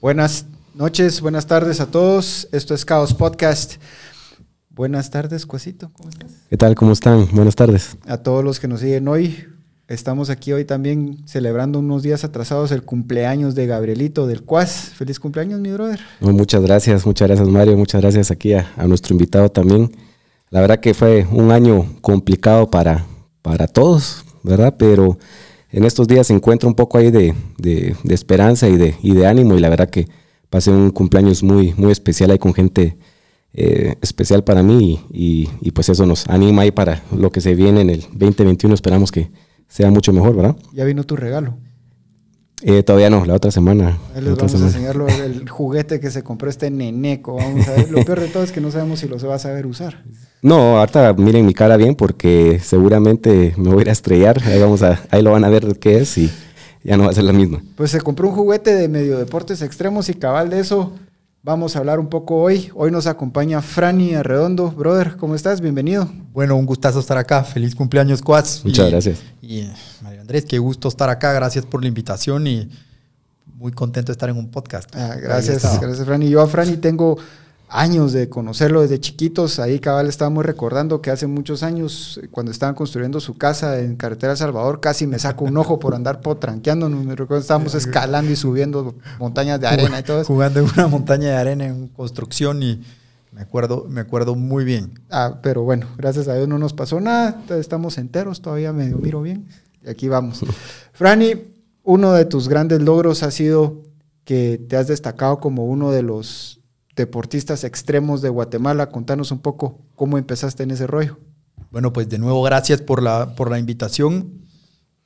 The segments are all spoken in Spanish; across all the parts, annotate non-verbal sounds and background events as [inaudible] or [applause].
Buenas noches, buenas tardes a todos. Esto es Caos Podcast. Buenas tardes, Cuasito. ¿Cómo estás? ¿Qué tal? ¿Cómo están? Buenas tardes. A todos los que nos siguen hoy. Estamos aquí hoy también celebrando unos días atrasados el cumpleaños de Gabrielito del Cuas. Feliz cumpleaños, mi brother. muchas gracias, muchas gracias, Mario. Muchas gracias aquí a, nuestro invitado también. La verdad que fue un año complicado para, para todos, ¿verdad? Pero en estos días se encuentra un poco ahí de, esperanza y de, y de ánimo y la verdad que pasé un cumpleaños muy, muy especial ahí con gente eh, especial para mí y, y, pues eso nos anima ahí para lo que se viene en el 2021. Esperamos que sea mucho mejor, ¿verdad? Ya vino tu regalo. Eh, todavía no, la otra semana. Ahí les vamos a enseñar el [laughs] juguete que se compró este neneco. Vamos a ver. Lo peor de todo es que no sabemos si lo se va a saber usar. No, ahorita miren mi cara bien porque seguramente me voy a ir a estrellar. Ahí, vamos a, ahí lo van a ver qué es y ya no va a ser la misma. Pues se compró un juguete de medio deportes extremos y cabal de eso Vamos a hablar un poco hoy. Hoy nos acompaña Franny Arredondo. Brother, ¿cómo estás? Bienvenido. Bueno, un gustazo estar acá. Feliz cumpleaños, Quats. Muchas gracias. Y eh, Mario Andrés, qué gusto estar acá. Gracias por la invitación y muy contento de estar en un podcast. Ah, gracias, gracias, Franny. Yo a Franny tengo años de conocerlo desde chiquitos. Ahí cabal estábamos recordando que hace muchos años, cuando estaban construyendo su casa en Carretera Salvador, casi me saco un ojo por andar potranqueando. Me recuerdo estábamos [laughs] escalando y subiendo montañas de arena y todo eso. Jugando en una montaña de arena en construcción y me acuerdo, me acuerdo muy bien. Ah, pero bueno, gracias a Dios no nos pasó nada. Estamos enteros, todavía medio miro bien. Y aquí vamos. [laughs] Franny, uno de tus grandes logros ha sido que te has destacado como uno de los deportistas extremos de Guatemala. Contanos un poco cómo empezaste en ese rollo. Bueno, pues de nuevo gracias por la, por la invitación,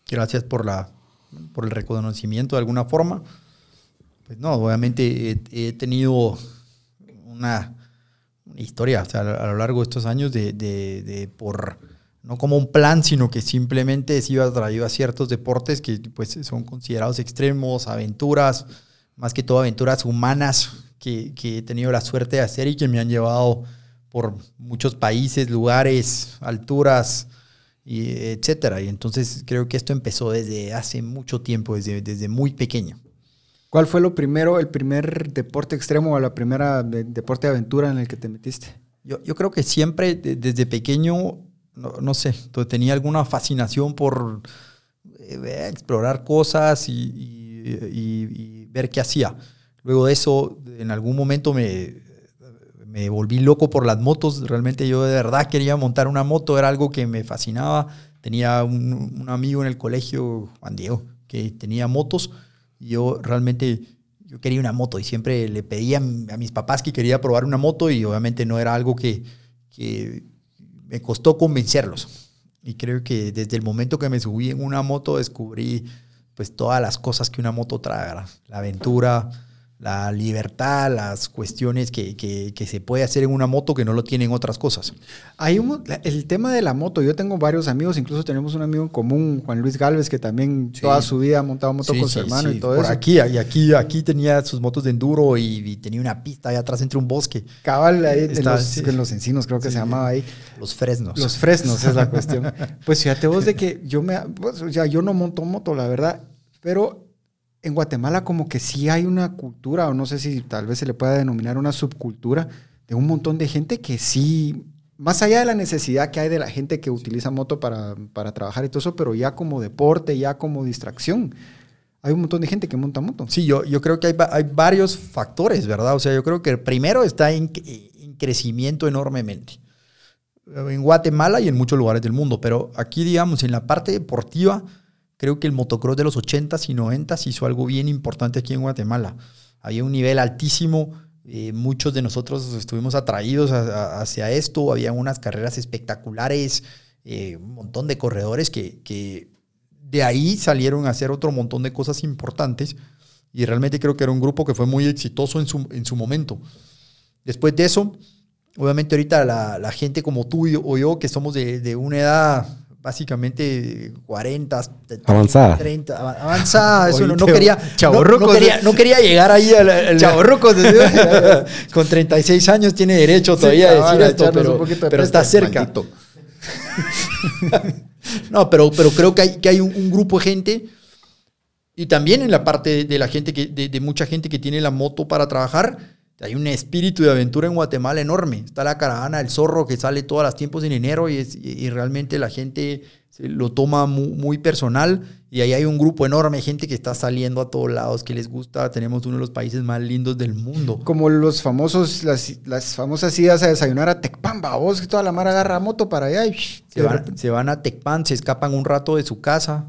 gracias por, la, por el reconocimiento de alguna forma. Pues no, obviamente he, tenido una, historia a lo largo de estos años de, por, no como un plan, sino que simplemente he sido atraído a ciertos deportes que pues son considerados extremos, aventuras, más que todo aventuras humanas, que, he tenido la suerte de hacer y que me han llevado por muchos países, lugares, alturas, y etcétera. Y entonces creo que esto empezó desde hace mucho tiempo, desde, desde muy pequeño. ¿Cuál fue lo primero, el primer deporte extremo o la primera deporte de aventura en el que te metiste? Yo, yo creo que siempre desde pequeño, no, sé, tenía alguna fascinación por eh, explorar cosas y ver qué hacía. Luego de eso, en algún momento me, me volví loco por las motos. Realmente yo de verdad quería montar una moto, era algo que me fascinaba. Tenía un, amigo en el colegio, Juan Diego, que tenía motos. Yo realmente yo quería una moto y siempre le pedía a mis papás que quería probar una moto y obviamente no era algo que, que me costó convencerlos. Y creo que desde el momento que me subí en una moto descubrí pues todas las cosas que una moto trae, la aventura, la libertad, las cuestiones que, que, se puede hacer en una moto que no lo tienen otras cosas. Hay el tema de la moto, yo tengo varios amigos, incluso tenemos un amigo en común, Juan Luis Galvez, que también toda su vida ha montado moto con su hermano y todo Por eso. aquí, y aquí, aquí tenía sus motos de enduro y, tenía una pista ahí atrás entre un bosque. Cabal, ahí en, los, encinos creo que se llamaba ahí. Los fresnos. Los fresnos es la cuestión. [laughs] pues fíjate vos de que yo me, pues, o sea, yo no monto moto, la verdad, pero en Guatemala como que sí hay una cultura, o no sé si tal vez se le pueda denominar una subcultura, de un montón de gente que sí, más allá de la necesidad que hay de la gente que utiliza moto para, trabajar y todo eso, pero ya como deporte, ya como distracción. Hay un montón de gente que monta moto. Sí, yo, yo creo que hay, hay varios factores, ¿verdad? O sea, yo creo que primero está en, en crecimiento enormemente en Guatemala y en muchos lugares del mundo, pero aquí, digamos, en la parte deportiva, Creo que el motocross de los 80s y 90s hizo algo bien importante aquí en Guatemala. Había un nivel altísimo, eh, muchos de nosotros estuvimos atraídos hacia esto, había unas carreras espectaculares, eh, un montón de corredores que, de ahí salieron a hacer otro montón de cosas importantes y realmente creo que era un grupo que fue muy exitoso en su, en su momento. Después de eso, obviamente ahorita la, gente como tú o yo, que somos de, de una edad básicamente 40, 30, avanzada. 30, avanzada, eso no, quería, no, quería, no quería llegar ahí al, al [laughs] [laughs] con 36 años tiene derecho todavía a decir esto, pero, pero está cerca. [laughs] no, pero, pero creo que hay, que hay un, grupo de gente Y también en la parte de la gente que, de, de mucha gente que tiene la moto para trabajar, hay un espíritu de aventura en Guatemala enorme. Está la caravana del zorro que sale todos los tiempos en enero y, es, y realmente la gente lo toma muy, muy, personal. Y ahí hay un grupo enorme de gente que está saliendo a todos lados, que les gusta. Tenemos uno de los países más lindos del mundo. Como los famosos, las, las famosas idas a desayunar a Tecpamba. Vos que toda la mar agarra moto para allá y... Se van, se van a Tecpan, se escapan un rato de su casa,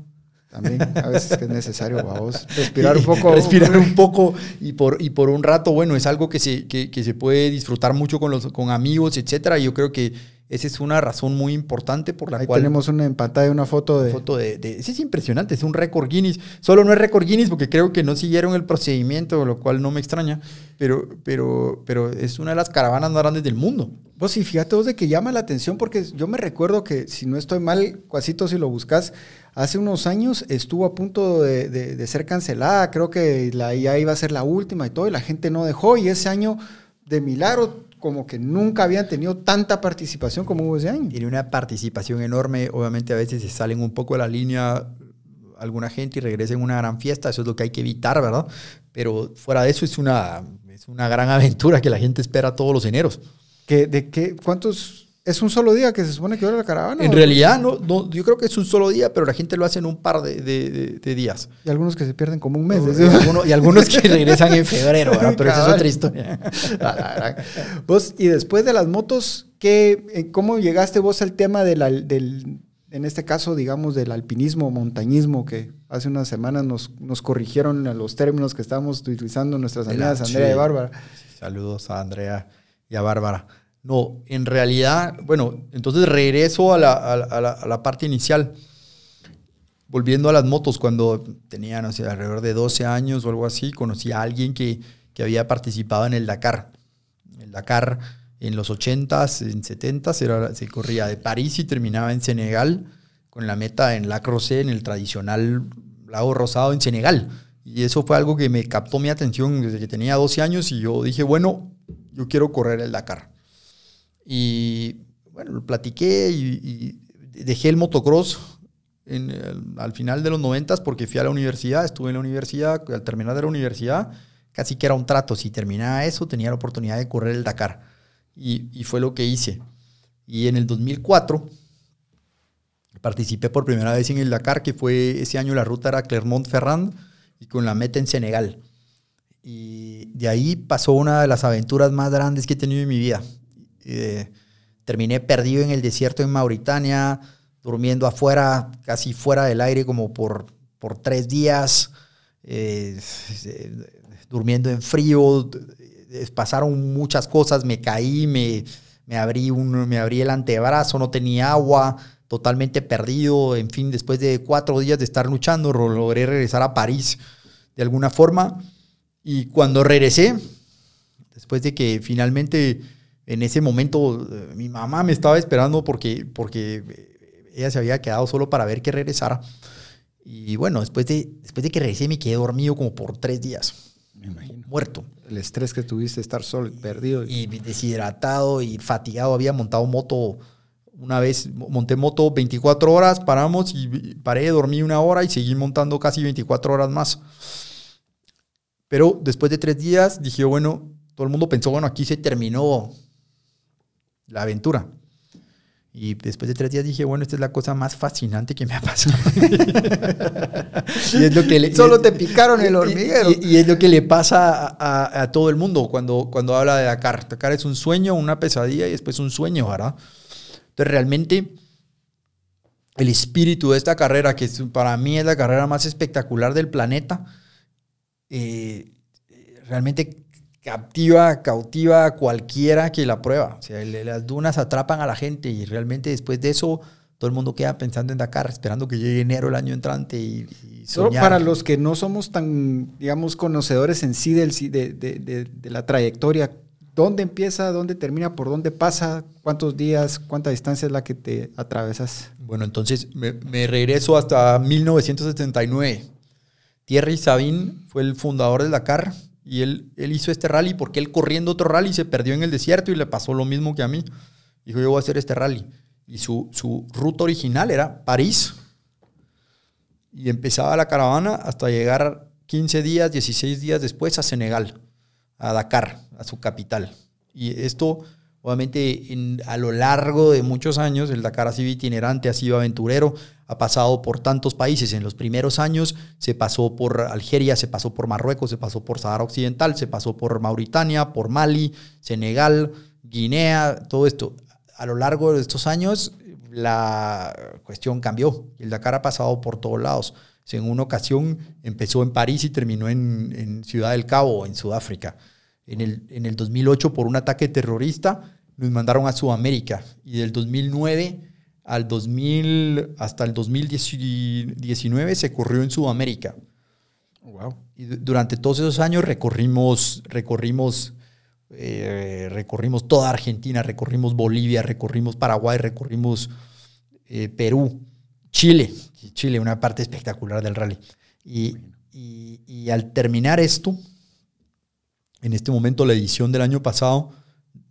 también a veces es necesario, vamos, [laughs] respirar un poco. respirar un [laughs] poco y por, y por un rato, bueno, es algo que se, que, que se puede disfrutar mucho con, los, con amigos, etcétera. Yo creo que esa es una razón muy importante por la Ahí cual... tenemos una, en pantalla una foto de... Foto de, de... Sí, es impresionante, es un récord Guinness. Solo no es récord Guinness porque creo que no siguieron el procedimiento, lo cual no me extraña, pero, pero, pero es una de las caravanas más grandes del mundo. Vos sí, fíjate vos de que llama la atención porque yo me recuerdo que, si no estoy mal, Cuasito, si lo buscas, hace unos años estuvo a punto de, de, de ser cancelada, creo que la, ya iba a ser la última y todo, y la gente no dejó, y ese año de milagro como que nunca habían tenido tanta participación como hubo ese año. Tiene una participación enorme, obviamente a veces se salen un poco de la línea alguna gente y regresa en una gran fiesta, eso es lo que hay que evitar, ¿verdad? Pero fuera de eso es una, es una gran aventura que la gente espera todos los eneros. ¿Que, ¿De qué? ¿Cuántos ¿Es un solo día que se supone que dura la caravana? En realidad, no, no, yo creo que es un solo día, pero la gente lo hace en un par de, de, de, de días. Y algunos que se pierden como un mes. Y, algunos, y algunos que regresan en febrero, ¿verdad? pero esa es otra historia. [laughs] vos, y después de las motos, ¿qué, eh, ¿cómo llegaste vos al tema de la, del, en este caso, digamos, del alpinismo, montañismo, que hace unas semanas nos, nos corrigieron los términos que estábamos utilizando nuestras amigas Andrea y Bárbara? Saludos a Andrea y a Bárbara. No, en realidad, bueno, entonces regreso a la, a la, a la parte inicial. Volviendo a las motos, cuando tenía, no alrededor de 12 años o algo así, conocí a alguien que, que había participado en el Dakar. El Dakar en los 80s, en 70s, era, se corría de París y terminaba en Senegal, con la meta en Lac Rosé, en el tradicional lago rosado en Senegal. Y eso fue algo que me captó mi atención desde que tenía 12 años y yo dije, bueno, yo quiero correr el Dakar. Y bueno, lo platiqué y, dejé el motocross al final de los noventas porque fui a la universidad, estuve en la universidad, al terminar de la universidad, casi que era un trato. Si terminaba eso, tenía la oportunidad de correr el Dakar. Y, y fue lo que hice. Y en el 2004 participé por primera vez en el Dakar, que fue ese año la ruta era Clermont-Ferrand y con la meta en Senegal. Y de ahí pasó una de las aventuras más grandes que he tenido en mi vida. Terminé perdido en el desierto en Mauritania, durmiendo afuera, casi fuera del aire como por, por tres días, eh, durmiendo en frío, pasaron muchas cosas, me caí, me, me, abrí un, me abrí el antebrazo, no tenía agua, totalmente perdido, en fin, después de cuatro días de estar luchando, logré regresar a París de alguna forma, y cuando regresé, después de que finalmente en ese momento mi mamá me estaba esperando porque, porque ella se había quedado solo para ver que regresara. Y bueno, después de, después de que regresé me quedé dormido como por tres días. Me imagino. Muerto. El estrés que tuviste, estar solo, perdido. Y deshidratado y fatigado. Había montado moto una vez, monté moto 24 horas, paramos y paré, dormí una hora y seguí montando casi 24 horas más. Pero después de tres días dije, bueno, todo el mundo pensó, bueno, aquí se terminó la aventura. Y después de tres días dije, bueno, esta es la cosa más fascinante que me ha pasado. [laughs] y es lo que le, Solo te picaron el hormiguero. Y, y, es lo que le pasa a, a, a, todo el mundo cuando, cuando habla de Dakar. Dakar es un sueño, una pesadilla y después un sueño, ¿verdad? Entonces realmente el espíritu de esta carrera, que para mí es la carrera más espectacular del planeta, eh, realmente captiva, cautiva a cualquiera que la prueba. O sea, las dunas atrapan a la gente y realmente después de eso todo el mundo queda pensando en Dakar, esperando que llegue enero el año entrante y, para los que no somos tan, digamos, conocedores en sí del, de, de, de, de, la trayectoria, ¿dónde empieza, dónde termina, por dónde pasa, cuántos días, cuánta distancia es la que te atravesas? Bueno, entonces me, me regreso hasta 1979. Thierry Sabin fue el fundador del Dakar y él, él hizo este rally porque él corriendo otro rally se perdió en el desierto y le pasó lo mismo que a mí. Dijo, yo voy a hacer este rally. Y su, su ruta original era París. y empezaba la caravana hasta llegar 15 días, 16 días después a Senegal, a Dakar, a su capital. Y esto, obviamente, a lo largo de muchos años, el Dakar ha sido itinerante, ha sido aventurero, ha pasado por tantos países. En los primeros años se pasó por Algeria, se pasó por Marruecos, se pasó por Sahara Occidental, se pasó por Mauritania, por Mali, Senegal, Guinea, todo esto. A lo largo de estos años, la cuestión cambió. El Dakar ha pasado por todos lados. En una ocasión empezó en París y terminó en, Ciudad del Cabo, en Sudáfrica. En el, en el 2008, por un ataque terrorista, nos mandaron a Sudamérica. Y del 2009 al 2000, hasta el 2019 se corrió en Sudamérica. Wow. Y durante todos esos años recorrimos, recorrimos eh, recorrimos toda Argentina, recorrimos Bolivia, recorrimos Paraguay, recorrimos eh, Perú, Chile, Chile, una parte espectacular del rally. Y, al terminar esto, en este momento la edición del año pasado,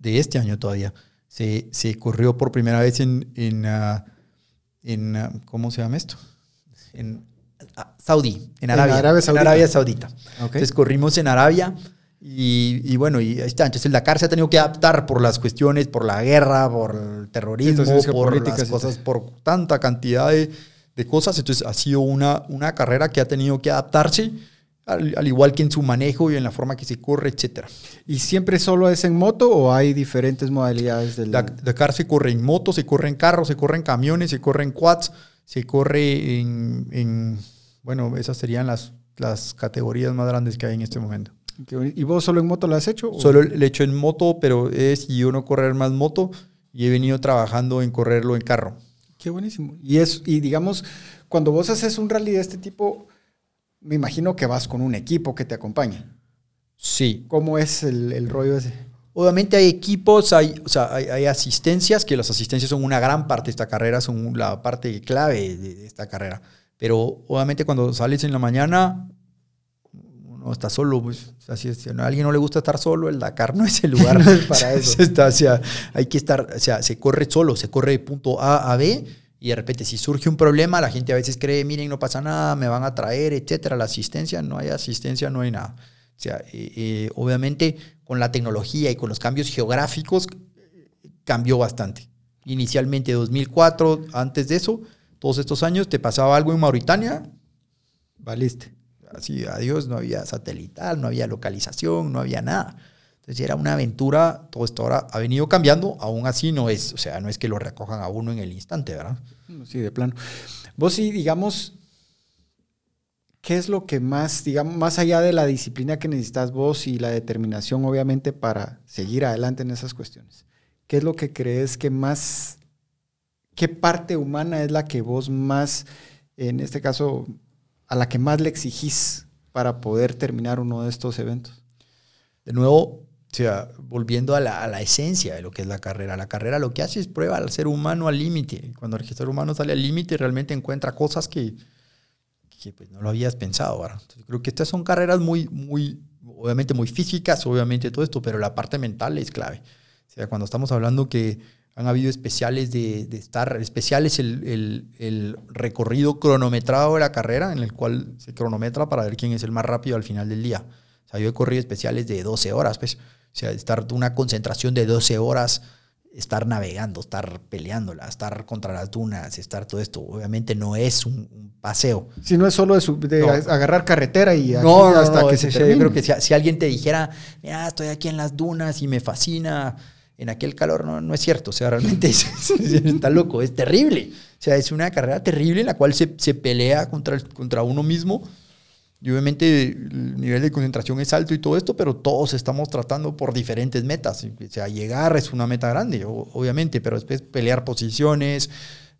de este año todavía, se, corrió por primera vez en, en, ah, ah, ¿cómo se llama esto? En ah, Saudí, en Arabia, en Arabia, Saudita. Entonces corrimos en Arabia y, bueno, y ahí está. Entonces el Dakar se ha tenido que adaptar por las cuestiones, por la guerra, por el terrorismo, por las cosas, por tanta cantidad de, cosas. Entonces ha sido una, una carrera que ha tenido que adaptarse, al, igual que en su manejo y en la forma que se corre, etc. ¿Y siempre solo es en moto o hay diferentes modalidades del Dakar se corre en moto, se corre en carro, se corre en camiones, se corre en quads, se corre en, en bueno, esas serían las, las categorías más grandes que hay en este momento. ¿Y vos solo en moto lo has hecho? Solo lo he hecho en moto, pero he decidido no correr más moto y he venido trabajando en correrlo en carro. Qué buenísimo. Y, es, y digamos, cuando vos haces un rally de este tipo, me imagino que vas con un equipo que te acompaña. Sí. ¿Cómo es el, rollo ese? Obviamente hay equipos, hay, o sea, hay, asistencias, que las asistencias son una gran parte de esta carrera, son la parte clave de esta carrera. Pero obviamente cuando sales en la mañana, no está solo, pues, así si a alguien no le gusta estar solo, el Dakar no es el [laughs] lugar para [laughs] eso. o sea, hay que estar, o sea, se corre solo, se corre de punto A a B y de repente si surge un problema, la gente a veces cree, miren, no pasa nada, me van a traer, etcétera, la asistencia, no hay asistencia, no hay nada. O sea, eh, eh, obviamente con la tecnología y con los cambios geográficos cambió bastante. Inicialmente 2004, antes de eso, todos estos años, te pasaba algo en Mauritania, valiste así, adiós, no había satelital, no había localización, no había nada. Entonces era una aventura, todo esto ahora ha venido cambiando, aún así no es, o sea, no es que lo recojan a uno en el instante, ¿verdad? Sí, de plano. Vos sí, digamos, ¿qué es lo que más, digamos, más allá de la disciplina que necesitas vos y la determinación, obviamente, para seguir adelante en esas cuestiones? ¿Qué es lo que crees que más, qué parte humana es la que vos más, en este caso, a la que más le exigís para poder terminar uno de estos eventos? De nuevo, o sea, volviendo a la, esencia de lo que es la carrera. La carrera lo que hace es prueba al ser humano al límite. Cuando el ser humano sale al límite, realmente encuentra cosas que, pues, no lo habías pensado. creo que estas son carreras muy, muy, obviamente muy físicas, obviamente todo esto, pero la parte mental es clave. O sea, cuando estamos hablando que han habido especiales de, estar, especiales el, el, recorrido cronometrado de la carrera, en el cual se cronometra para ver quién es el más rápido al final del día. O sea, yo he corrido especiales de 12 horas, pues. O sea, estar una concentración de 12 horas, estar navegando, estar peleándola, estar contra las dunas, estar todo esto. Obviamente no es un, paseo. Si no es solo de, agarrar carretera y no, hasta que se Yo creo que si, si, alguien te dijera, mira, estoy aquí en las dunas y me fascina en aquel calor no, no es cierto. O sea, realmente [laughs] está loco, es terrible. O sea, es una carrera terrible en la cual se, se pelea contra, contra uno mismo. Y obviamente el nivel de concentración es alto y todo esto, pero todos estamos tratando por diferentes metas. O sea, llegar es una meta grande, obviamente, pero después pelear posiciones,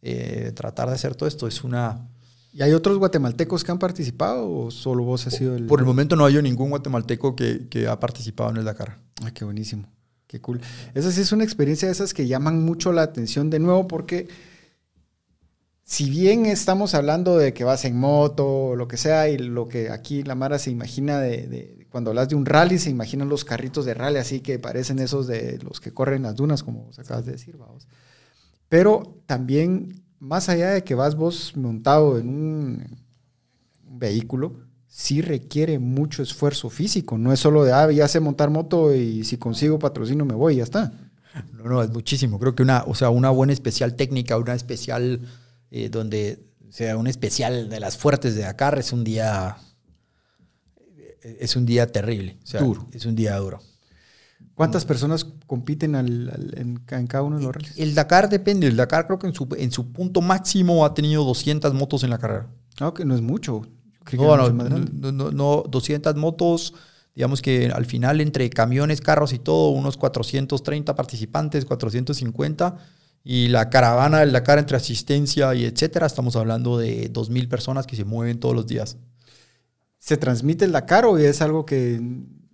eh, tratar de hacer todo esto es una... ¿Y hay otros guatemaltecos que han participado o solo vos has sido el...? Por el momento no hay ningún guatemalteco que, que ha participado en el Dakar. Ay, qué buenísimo. Qué cool. Esa sí es una experiencia de esas que llaman mucho la atención de nuevo porque si bien estamos hablando de que vas en moto lo que sea y lo que aquí la Mara se imagina de, cuando hablas de un rally se imaginan los carritos de rally así que parecen esos de los que corren las dunas como vos acabas de decir, vamos. Pero también más allá de que vas vos montado en un vehículo sí requiere mucho esfuerzo físico. No es solo de, ah, ya sé montar moto y si consigo patrocinio me voy y ya está. No, no, es muchísimo. Creo que una, o sea, una buena especial técnica, una especial eh, donde sea un especial de las fuertes de Dakar es un día es un día terrible. duro. Es un día duro. ¿Cuántas personas compiten en, cada uno de los rallies? El Dakar depende. El Dakar creo que en su, en su punto máximo ha tenido 200 motos en la carrera. Ah, que no es mucho. No, no, no, no, 200 motos. Digamos que al final entre camiones, carros y todo, unos 430 participantes, 450. Y la caravana del Dakar entre asistencia y etcétera, estamos hablando de 2.000 personas que se mueven todos los días. ¿Se transmite el Dakar o es algo que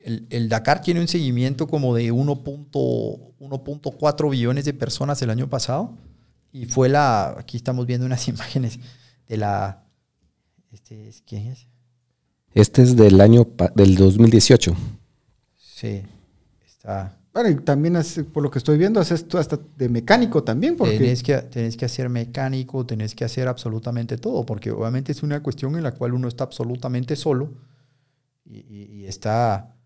el, Dakar tiene un seguimiento como de 1.4 billones de personas el año pasado. Y fue la. Aquí estamos viendo unas [laughs] imágenes de la. Este es, ¿Quién es? Este es del año del 2018. Sí. Está. Bueno, y también por lo que estoy viendo, haces tú hasta de mecánico también. Porque... Tenés, que, tenés que hacer mecánico, tenés que hacer absolutamente todo, porque obviamente es una cuestión en la cual uno está absolutamente solo y está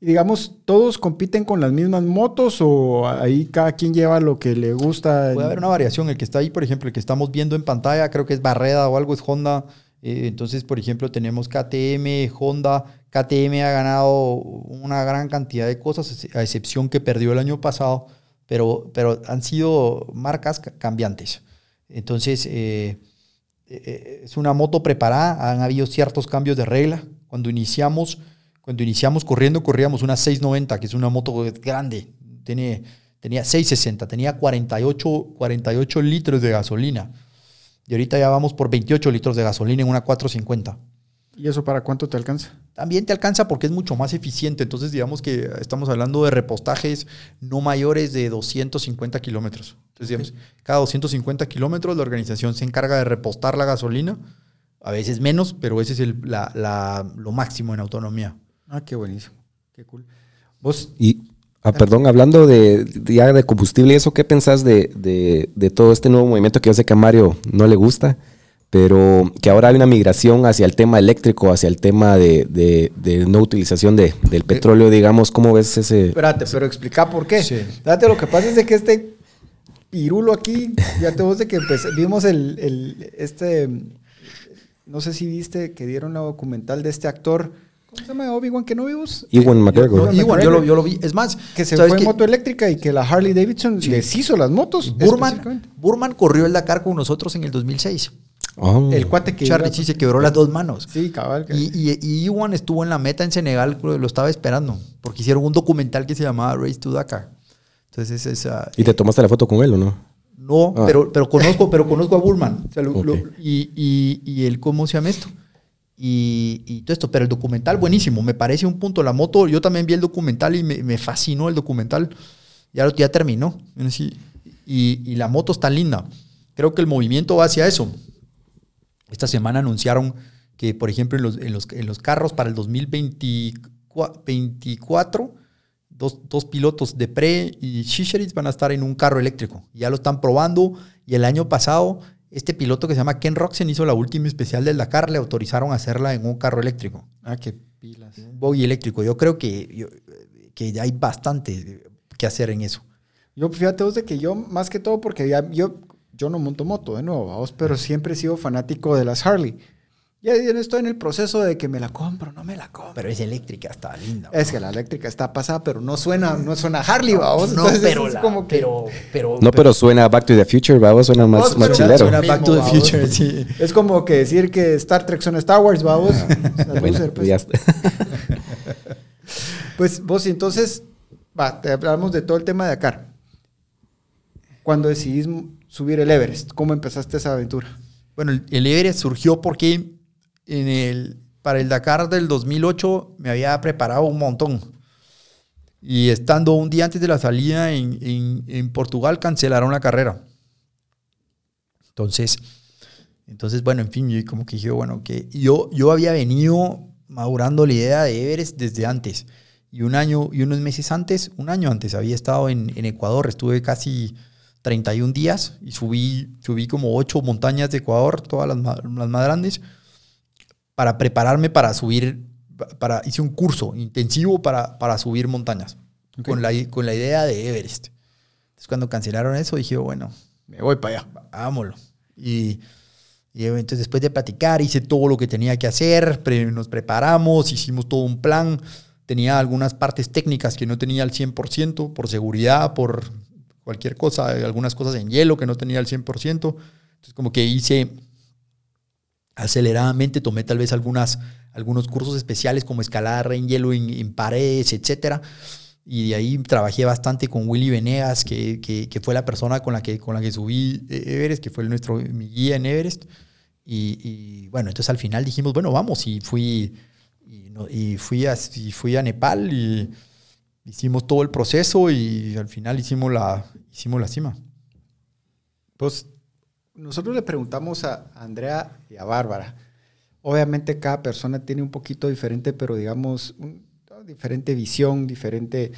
y digamos, ¿todos compiten con las mismas motos o ahí cada quien lleva lo que le gusta? Puede haber una variación. El que está ahí, por ejemplo, el que estamos viendo en pantalla, creo que es Barreda o algo, es Honda. Eh, entonces, por ejemplo, tenemos KTM, Honda. KTM ha ganado una gran cantidad de cosas, a excepción que perdió el año pasado, pero, pero han sido marcas cambiantes. Entonces, eh, eh, es una moto preparada, han habido ciertos cambios de regla. Cuando iniciamos cuando iniciamos corriendo, corríamos una 690, que es una moto grande. Tiene, tenía 660, tenía 48, 48 litros de gasolina. Y ahorita ya vamos por 28 litros de gasolina en una 450. ¿Y eso para cuánto te alcanza? También te alcanza porque es mucho más eficiente. Entonces, digamos que estamos hablando de repostajes no mayores de 250 kilómetros. Entonces, digamos, cada 250 kilómetros la organización se encarga de repostar la gasolina. A veces menos, pero ese es el, lo máximo en autonomía. Ah, qué buenísimo. Qué cool. Vos. Y, ah, perdón, hablando de, ya de combustible y eso, ¿qué pensás de, de, todo este nuevo movimiento que yo sé que a Mario no le gusta? Pero que ahora hay una migración hacia el tema eléctrico, hacia el tema de, de, no utilización de, del petróleo, digamos, ¿cómo ves ese...? Espérate, pero explica por qué. Sí. Date, lo que pasa es de que este pirulo aquí, ya te vos de que vimos el, el, este, no sé si viste que dieron la documental de este actor ¿Cómo se llama Obi-Wan Kenobibus? Iwan McGregor. Iwan, yo lo, yo lo, vi. Es más, que se fue en moto eléctrica y que la Harley Davidson les hizo las motos. Burman, Burman corrió el Dakar con nosotros en el 2006. Oh. El cuate que. Charlie sí se quebró las dos manos. Sí, cabal. Y, y, Iwan estuvo en la meta en Senegal, lo estaba esperando, porque hicieron un documental que se llamaba Race to Dakar. Entonces, esa. ¿Y te tomaste la foto con él o no? No, ah. pero, pero, conozco, pero conozco a Burman. y, y, y él, ¿cómo se llama esto? y, todo esto. Pero el documental, buenísimo, me parece un punto. La moto, yo también vi el documental y me, fascinó el documental. Ya, ya terminó. Y, y, la moto está linda. Creo que el movimiento va hacia eso. Esta semana anunciaron que, por ejemplo, en los, en los, en los carros para el 2024, dos, dos pilotos de Pre y Shisheritz van a estar en un carro eléctrico. Ya lo están probando y el año pasado este piloto que se llama Ken Roxen hizo la última especial del Dakar, le autorizaron a hacerla en un carro eléctrico. Ah, qué pilas. Un buggy eléctrico. Yo creo que, que hay bastante que hacer en eso. Yo, fíjate vos de que yo, más que todo, porque ya, yo, yo no monto moto de nuevo, vos, pero siempre he sido fanático de las Harley. Ya estoy en el proceso de que me la compro, no me la compro. Pero es eléctrica, está linda. Es que la eléctrica está pasada, pero no suena, no suena Harley, vamos. No, pero, como que, pero, No, pero, suena Back to the Future, vamos, suena más, más chilero. Suena Back to the Future, sí. Es como que decir que Star Trek suena Star Wars, vamos. bueno, pues. [laughs] pues vos, entonces, va, te hablamos de todo el tema de Dakar. Cuando decidís subir el Everest, ¿cómo empezaste esa aventura? Bueno, el Everest surgió porque en el, para el Dakar del 2008 me había preparado un montón. Y estando un día antes de la salida en, Portugal, cancelaron la carrera. Entonces, entonces, bueno, en fin, yo como que dije, bueno, que yo, yo había venido madurando la idea de Everest desde antes. Y un año y unos meses antes, un año antes, había estado en Ecuador, estuve casi 31 días y subí, subí como ocho montañas de Ecuador, todas las, las más grandes para prepararme para subir, para, hice un curso intensivo para, para subir montañas, con, la, con la idea de Everest. Entonces cuando cancelaron eso dije, bueno, me voy para allá. Vámonos. Y, y entonces después de platicar hice todo lo que tenía que hacer, nos preparamos, hicimos todo un plan. Tenía algunas partes técnicas que no tenía al 100%, por seguridad, por cualquier cosa, algunas cosas en hielo que no tenía al 100%. Entonces como que hice aceleradamente, tomé tal vez algunas, algunos cursos especiales como escalar en hielo en, paredes, etcétera. Y de ahí trabajé bastante con Willy Venegas, que, que, fue la persona con la que, con la que subí Everest, que fue nuestro, mi guía en Everest. Y, bueno, entonces al final dijimos, bueno, vamos. Y fui, y, fui, a, y fui a Nepal y hicimos todo el proceso y al final hicimos la, hicimos la cima. Pues nosotros le preguntamos a Andrea y a Bárbara. Obviamente cada persona tiene un poquito diferente, pero digamos, diferente visión, diferente,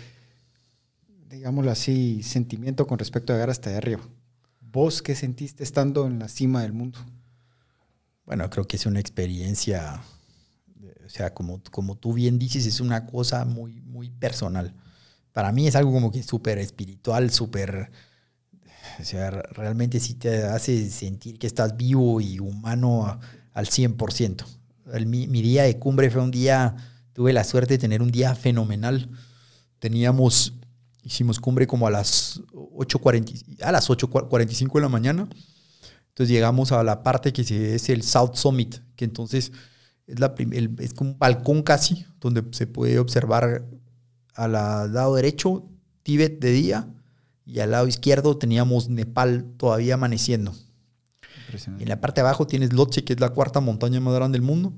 digámoslo así, sentimiento con respecto a llegar hasta allá arriba. ¿Vos qué sentiste estando en la cima del mundo? Bueno, creo que es una experiencia, o sea, como, como tú bien dices, es una cosa muy, muy personal. Para mí es algo como que súper espiritual, súper o sea, realmente sí te hace sentir que estás vivo y humano al 100%. mi, día de cumbre fue un día, tuve la suerte de tener un día fenomenal. Teníamos, hicimos cumbre como a las 8.40, a las 8.45 de la mañana. Entonces llegamos a la parte que es el South Summit, que entonces es, la es como un balcón casi, donde se puede observar al lado derecho Tíbet de día y al lado izquierdo teníamos Nepal todavía amaneciendo. en la parte de abajo tienes Lhotse, que es la cuarta montaña más grande del mundo.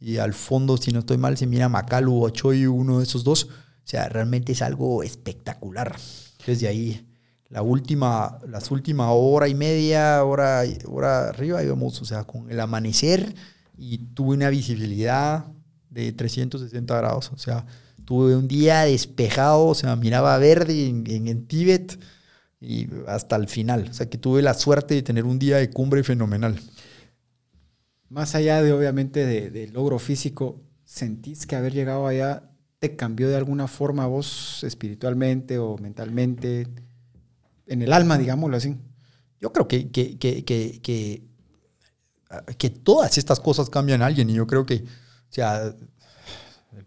Y al fondo, si no estoy mal, se mira Makalu o Choy, uno de esos dos. O sea, realmente es algo espectacular. Desde ahí, la última, las últimas hora y media, hora, hora arriba íbamos, o sea, con el amanecer y tuve una visibilidad de 360 grados. O sea, Tuve un día despejado, o sea, miraba verde en, en, Tíbet y hasta el final. O sea, que tuve la suerte de tener un día de cumbre fenomenal. Más allá de, obviamente, del logro físico, ¿sentís que haber llegado allá te cambió de alguna forma vos espiritualmente o mentalmente? En el alma, digámoslo así. Yo creo que, que, que, que, que todas estas cosas cambian a alguien y yo creo que, o sea,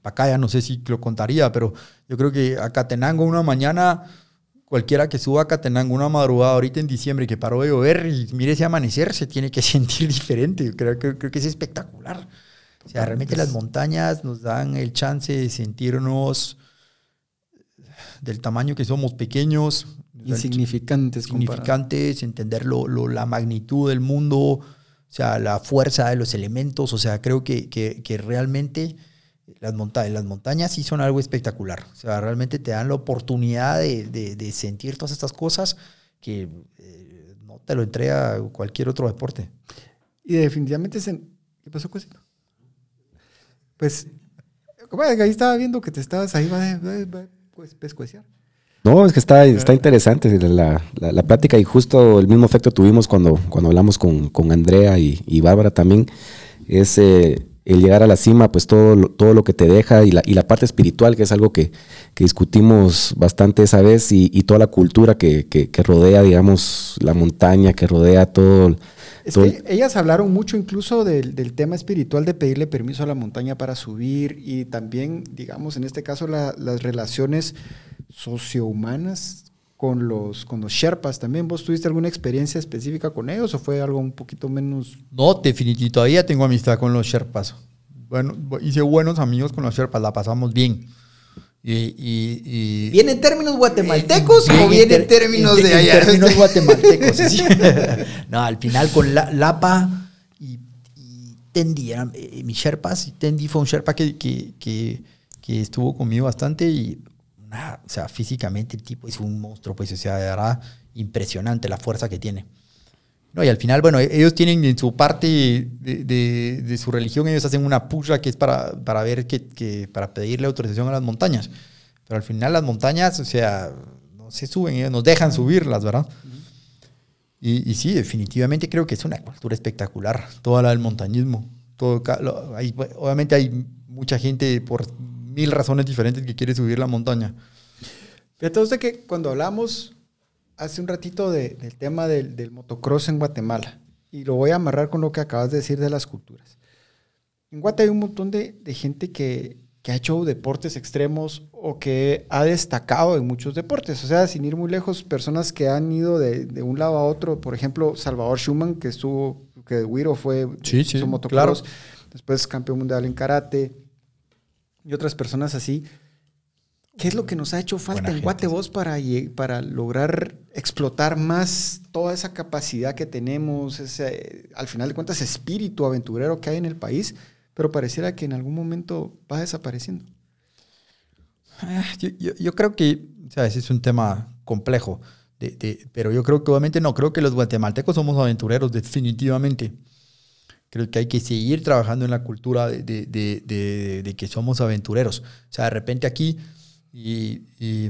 Pacaya no sé si lo contaría, pero yo creo que a Catenango una mañana, cualquiera que suba a Catenango una madrugada ahorita en diciembre que paró de llover y mire ese amanecer, se tiene que [laughs] sentir diferente. Creo, creo, creo que es espectacular. O sea, realmente las montañas nos dan el chance de sentirnos del tamaño que somos pequeños. Insignificantes. Insignificantes, entender lo, la magnitud del mundo, o sea, la fuerza de los elementos. O sea, creo que, que, que realmente las, montañas, las montañas sí son algo espectacular. O sea, realmente te dan la oportunidad de, sentir todas estas cosas que eh, no te lo entrega cualquier otro deporte. Y definitivamente, ¿qué pasó con Pues, ahí estaba viendo que te estabas ahí, va, pues, pescueciar. No, es que está, está interesante la, la, plática y justo el mismo efecto tuvimos cuando, cuando hablamos con, con Andrea y, y Bárbara también. Es eh, el llegar a la cima, pues todo, todo lo que te deja y la, y la parte espiritual, que es algo que, que discutimos bastante esa vez, y, y toda la cultura que, que, que, rodea, digamos, la montaña, que rodea todo. Es que ellas hablaron mucho incluso del, del, tema espiritual de pedirle permiso a la montaña para subir y también, digamos, en este caso las relaciones sociohumanas con los, con los Sherpas también. ¿Vos tuviste alguna experiencia específica con ellos o fue algo un poquito menos? No, definitivamente todavía tengo amistad con los Sherpas. Bueno, hice buenos amigos con los Sherpas, la pasamos bien. Y, y, ¿Viene en términos guatemaltecos o viene en términos de allá? En términos guatemaltecos. [laughs] no, al final con la, Lapa y, Tendi, eran eh, mis Sherpas. Y Tendi fue un Sherpa que, que, que, que estuvo conmigo bastante y o sea, físicamente el tipo es un monstruo, pues, o sea, de verdad, impresionante la fuerza que tiene. No, y al final, bueno, ellos tienen en su parte de, de, su religión, ellos hacen una puja que es para, para ver que, que, para pedirle autorización a las montañas. Pero al final las montañas, o sea, no se suben, ellos nos dejan subirlas, ¿verdad? Y, y, sí, definitivamente creo que es una cultura espectacular, toda la del montañismo todo, obviamente hay mucha gente por mil razones diferentes que quiere subir la montaña. Fíjate usted que cuando hablamos hace un ratito del tema del, motocross en Guatemala, y lo voy a amarrar con lo que acabas de decir de las culturas. En Guatemala hay un montón de, gente que, ha hecho deportes extremos o que ha destacado en muchos deportes. O sea, sin ir muy lejos, personas que han ido de, un lado a otro. Por ejemplo, Salvador Schumann, que estuvo, que de Wiro fue sí, sí, motocross. Después campeón mundial en karate. Y otras personas así ¿Qué es lo que nos ha hecho falta en Guatevos para, para lograr explotar más toda esa capacidad que tenemos, ese, al final de cuentas, espíritu aventurero que hay en el país, pero pareciera que en algún momento va desapareciendo? Ah, yo, creo que, o sea, ese es un tema complejo, pero yo creo que obviamente no, creo que los guatemaltecos somos aventureros, definitivamente. Creo que hay que seguir trabajando en la cultura de, de que somos aventureros. O sea, de repente aquí y,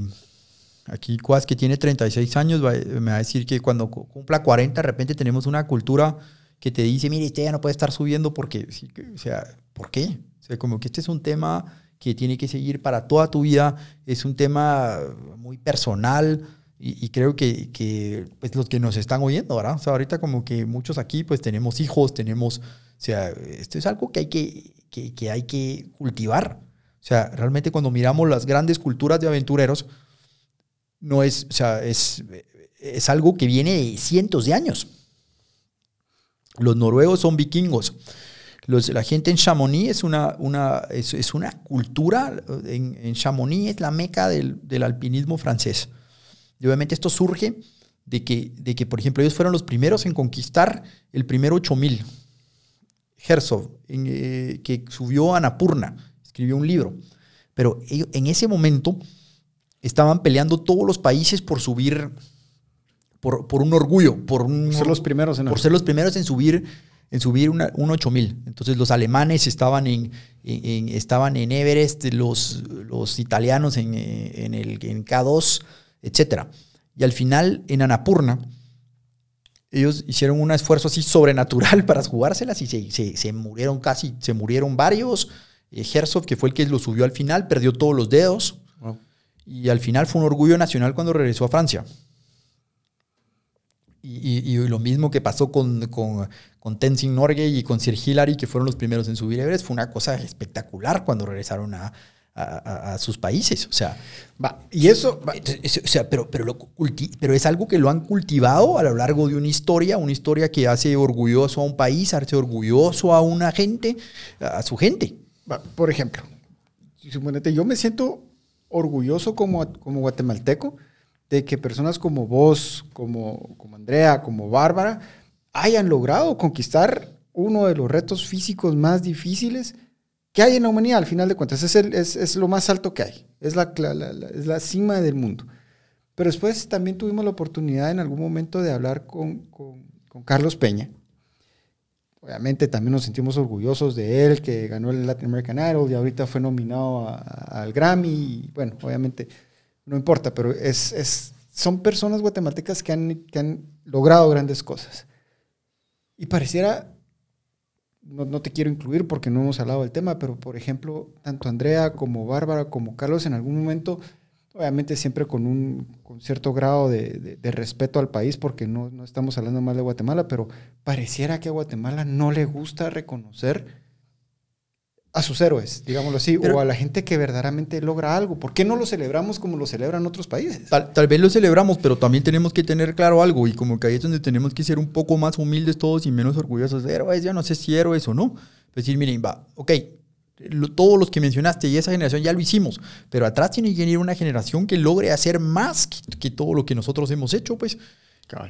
aquí Cuas, que tiene 36 años, me va a decir que cuando cumpla 40, de repente tenemos una cultura que te dice, mire, usted ya no puede estar subiendo porque, o sea, ¿por qué? O sea, como que este es un tema que tiene que seguir para toda tu vida, es un tema muy personal y, creo que, pues los que nos están oyendo, ¿verdad? O sea, ahorita como que muchos aquí pues tenemos hijos, tenemos, o sea, esto es algo que hay que, que, que hay que cultivar. O sea, realmente cuando miramos las grandes culturas de aventureros, no es, o sea, es, es algo que viene de cientos de años. Los noruegos son vikingos. Los, la gente en Chamonix es una, una, es, una cultura, en, en, Chamonix es la meca del, del, alpinismo francés. Y obviamente esto surge de que, de que, por ejemplo, ellos fueron los primeros en conquistar el primer 8000. Herzog, eh, que subió a Napurna escribió un libro. Pero en ese momento estaban peleando todos los países por subir, por, por un orgullo, por, ser los primeros en, por ser los primeros en subir, en subir una, un 8000. Entonces los alemanes estaban en, estaban en Everest, los, los italianos en, en, el, en K2, etc. Y al final, en Anapurna, ellos hicieron un esfuerzo así sobrenatural [laughs] para jugárselas y se, se, se murieron casi, se murieron varios. Eh, Herzog, que fue el que lo subió al final, perdió todos los dedos. Y al final fue un orgullo nacional cuando regresó a Francia. Y, lo mismo que pasó con, con, con, Tenzin Norgay y con Sir Hillary, que fueron los primeros en subir Everest, fue una cosa espectacular cuando regresaron a, a, sus países. O sea, va, y eso, o sea, pero, pero, lo pero es algo que lo han cultivado a lo largo de una historia, una historia que hace orgulloso a un país, hace orgulloso a una gente, a su gente. Por ejemplo, yo me siento orgulloso como, como guatemalteco de que personas como vos, como, como Andrea, como Bárbara, hayan logrado conquistar uno de los retos físicos más difíciles que hay en la humanidad, al final de cuentas. Es, lo más alto que hay, es la, cima del mundo. Pero después también tuvimos la oportunidad en algún momento de hablar con, Carlos Peña, Obviamente también nos sentimos orgullosos de él, que ganó el Latin American Idol y ahorita fue nominado al Grammy. Bueno, obviamente no importa, pero son personas guatemaltecas que han logrado grandes cosas. Y pareciera, no, no, te quiero incluir porque no hemos hablado del tema, pero por ejemplo, tanto Andrea como Bárbara como Carlos en algún momento obviamente siempre con un cierto grado de, respeto al país, porque no, no, estamos hablando mal de Guatemala, pero pareciera que a Guatemala no le gusta reconocer a sus héroes, digámoslo así, o a la gente que verdaderamente logra algo. ¿Por qué no lo celebramos como lo celebran otros países? Tal, vez lo celebramos, pero también tenemos que tener claro algo, y como que ahí es donde tenemos que ser un poco más humildes todos y menos orgullosos de héroes, ya no sé si héroes o no. Decir, miren, va, ok, todos los que mencionaste y esa generación ya lo hicimos, pero atrás tiene que venir una generación que logre hacer más que, todo lo que nosotros hemos hecho, pues.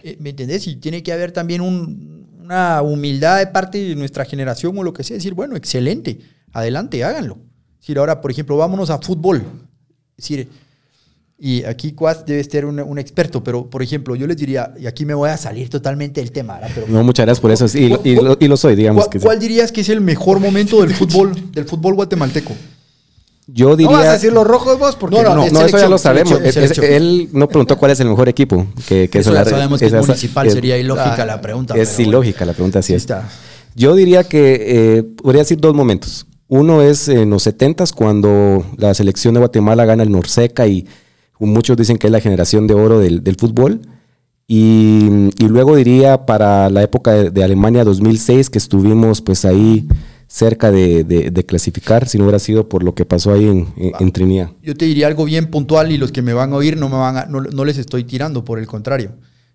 Eh, ¿Me entendés? Y tiene que haber también una humildad de parte de nuestra generación o lo que sea, decir, bueno, excelente, adelante, háganlo. decir, ahora, por ejemplo, vámonos a fútbol. Es decir, y aquí Quas debe ser un, experto, pero por ejemplo, yo les diría, y aquí me voy a salir totalmente del tema, Pero, no, muchas gracias por eso, y, lo, soy, digamos. ¿Cuál, ¿Cuál dirías que es el mejor momento del fútbol, del fútbol guatemalteco? Yo diría. No vas a decir los rojos vos, porque no, no, no, eso ya lo sabemos. él no preguntó cuál es el mejor equipo. Que, eso ya sabemos que municipal sería ilógica la pregunta. Es ilógica la pregunta, sí. Está. Yo diría que eh, podría decir dos momentos. Uno es en los 70 cuando la selección de Guatemala gana el Norseca y muchos dicen que es la generación de oro del, fútbol. Y, luego diría para la época de, Alemania 2006 que estuvimos pues ahí cerca de, clasificar si no hubiera sido por lo que pasó ahí en, en, Trinidad. Yo te diría algo bien puntual y los que me van a oír no, me van no, no les estoy tirando, por el contrario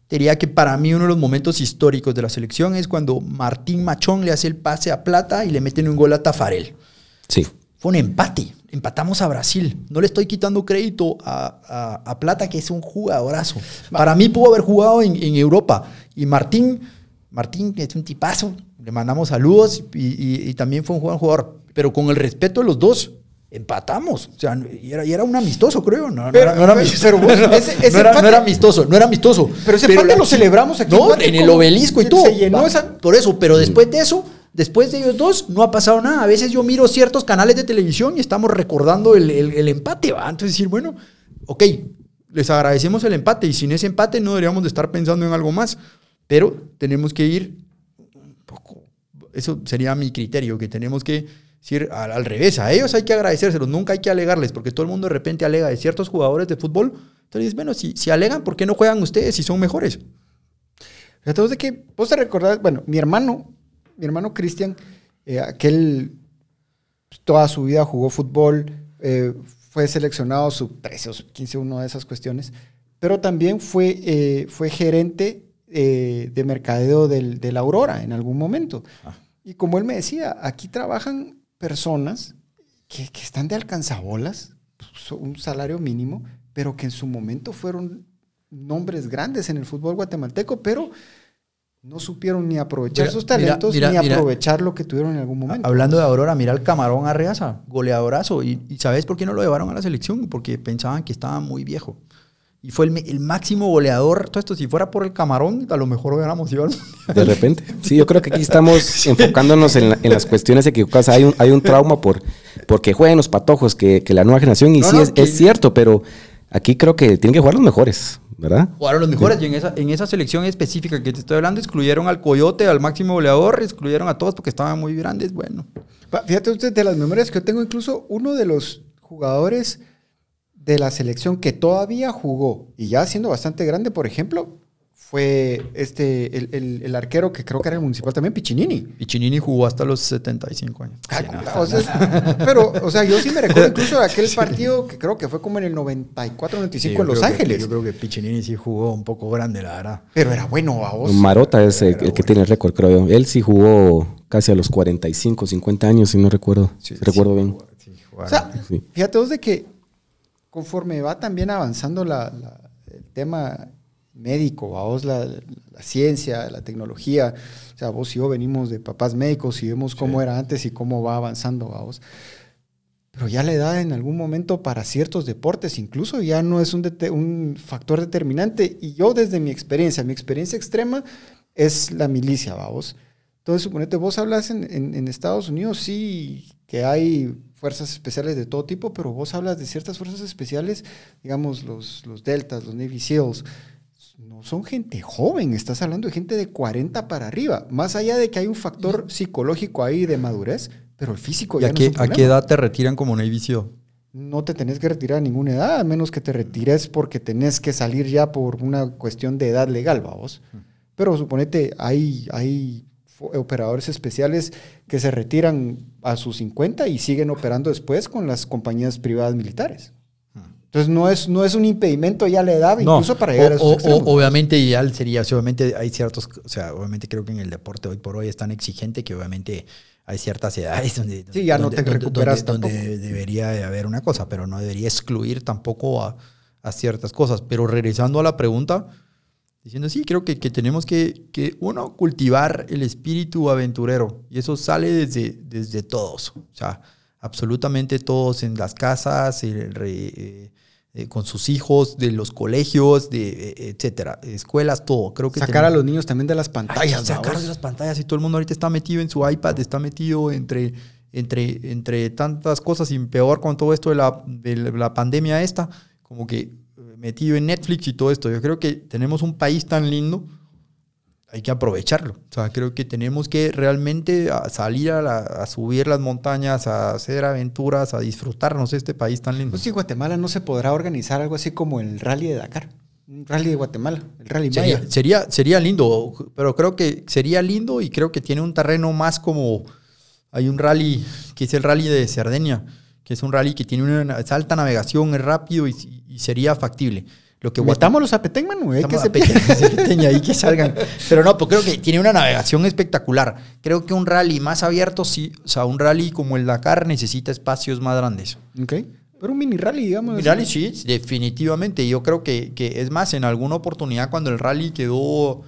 diría que para mí uno de los momentos históricos de la selección es cuando Martín Machón le hace el pase a Plata y le meten un gol a Tafarel. Sí. Fue un empate. Empatamos a Brasil. No le estoy quitando crédito a, Plata, que es un jugadorazo. Para mí pudo haber jugado en, Europa. Y Martín, Martín es un tipazo. Le mandamos saludos y, y también fue un buen jugador. Pero con el respeto de los dos, empatamos. O sea, y era, era un amistoso, creo. No, pero, no, era, amistoso, no era amistoso. Pero ese empate lo celebramos aquí. No, en el obelisco y todo. Se llenó esa... Por eso, pero después de eso, después de ellos dos, no ha pasado nada. A veces yo miro ciertos canales de televisión y estamos recordando el, el, empate, ¿va? Entonces decir, bueno, ok, les agradecemos el empate y sin ese empate no deberíamos de estar pensando en algo más. Pero tenemos que ir un poco, eso sería mi criterio, que tenemos que al, revés, a ellos hay que agradecérselos, nunca hay que alegarles, porque todo el mundo de repente alega de ciertos jugadores de fútbol. Entonces, bueno, si, si alegan, ¿por qué no juegan ustedes si son mejores? Fíjate de que, vos te recordás, bueno, mi hermano, mi hermano Cristian, eh, aquel pues, toda su vida jugó fútbol, eh, fue seleccionado sub 13 o sub 15, una de esas cuestiones, pero también fue, eh, fue gerente de mercadeo del, de la Aurora en algún momento. Ah. Y como él me decía, aquí trabajan personas que, están de alcanzabolas, pues, un salario mínimo, pero que en su momento fueron nombres grandes en el fútbol guatemalteco, pero no supieron ni aprovechar sus talentos ni aprovechar lo que tuvieron en algún momento. Hablando de Aurora, mira el Camarón Arreaza, goleadorazo. ¿Y, ¿Y sabes por qué no lo llevaron a la selección? Porque pensaban que estaba muy viejo y fue el, máximo goleador. Todo esto, si fuera por el camarón, a lo mejor hubiéramos ido De repente. Sí, yo creo que aquí estamos [laughs] enfocándonos en, las cuestiones equivocadas. Hay un, hay un trauma por porque juegan los patojos que, la nueva generación, y sí, es, cierto, pero aquí creo que tienen que jugar los mejores. ¿verdad? Jugaron los mejores y en esa, en esa selección específica que te estoy hablando, excluyeron al Coyote, al máximo goleador, excluyeron a todos porque estaban muy grandes. Bueno. Fíjate usted, de las memorias que yo tengo, incluso uno de los jugadores de la selección que todavía jugó y ya siendo bastante grande, por ejemplo, fue este, el, arquero que creo que era el municipal también, Piccinini. Piccinini jugó hasta los 75 años. Ah, [laughs] pero, o sea, yo sí me recuerdo [laughs] incluso de aquel partido que creo que fue como en el 94, 95 en Los Ángeles. yo creo que Piccinini sí jugó un poco grande, la verdad. Pero era bueno a vos. Marota es el, que tiene el récord, creo yo. Él sí jugó casi a los 45, 50 años, si no recuerdo. recuerdo bien. o sea, fíjate vos de que conforme va también avanzando el tema médico, vos la, la, ciencia, la tecnología, o sea, vos y yo venimos de papás médicos y vemos cómo era antes y cómo va avanzando, vos. Pero ya la edad en algún momento para ciertos deportes incluso ya no es un, un factor determinante. Y yo desde mi experiencia, mi experiencia extrema es la milicia, vamos. Entonces, suponete, vos hablas en, en Estados Unidos, sí, que hay fuerzas especiales de todo tipo, pero vos hablas de ciertas fuerzas especiales, digamos los, los Deltas, los Navy SEALs, no son gente joven, estás hablando de gente de 40 para arriba, más allá de que hay un factor psicológico ahí de madurez, pero el físico ya a qué, ¿A qué edad te retiran como Navy SEAL? No te tenés que retirar a ninguna edad, a menos que te retires porque tenés que salir ya por una cuestión de edad legal, vamos. Pero suponete, hay, hay operadores especiales que se retiran a sus 50 y siguen operando después con las compañías privadas militares. Entonces no es, no es un impedimento ya la edad, incluso para llegar a esos Obviamente ideal sería, obviamente hay ciertos, o sea, obviamente creo que en el deporte hoy por hoy es tan exigente que obviamente hay ciertas edades donde, sí, ya no te recuperas donde, debería haber una cosa, pero no debería excluir tampoco a, a ciertas cosas. Pero regresando a la pregunta, diciendo, sí, creo que, tenemos que, que, uno, cultivar el espíritu aventurero. Y eso sale desde, desde todos. O sea, absolutamente todos en las casas, eh, eh, con sus hijos, de los colegios, de eh, etcétera, escuelas, todo. Creo que sacar a los niños también de las pantallas. sacar de las pantallas y todo el mundo ahorita está metido en su iPad, está metido entre, entre, entre tantas cosas y peor con todo esto de la, de la pandemia esta, como que metido en Netflix y todo esto. Yo creo que tenemos un país tan lindo hay que aprovecharlo. O sea, creo que tenemos que realmente salir a, subir las montañas, a hacer aventuras, a disfrutarnos este país tan lindo. Pues sí, Guatemala no se podrá organizar algo así como el rally de Dakar. Un rally de Guatemala, el rally sería, sería, sería, lindo, pero creo que sería lindo y creo que tiene un terreno más como... Hay un rally que es el rally de Cerdeña, que es un rally que tiene una alta navegación, es rápido y sería factible. Lo que Metamos a Petén, Manu, ¿eh? que se [laughs] ahí que salgan. Pero no, pues creo que tiene una navegación espectacular. Creo que un rally más abierto, sí, o sea, un rally como el Dakar necesita espacios más grandes. Ok. Pero un mini rally, digamos. Mini rally, sí, definitivamente. Yo creo que, que, es más, en alguna oportunidad cuando el rally quedó,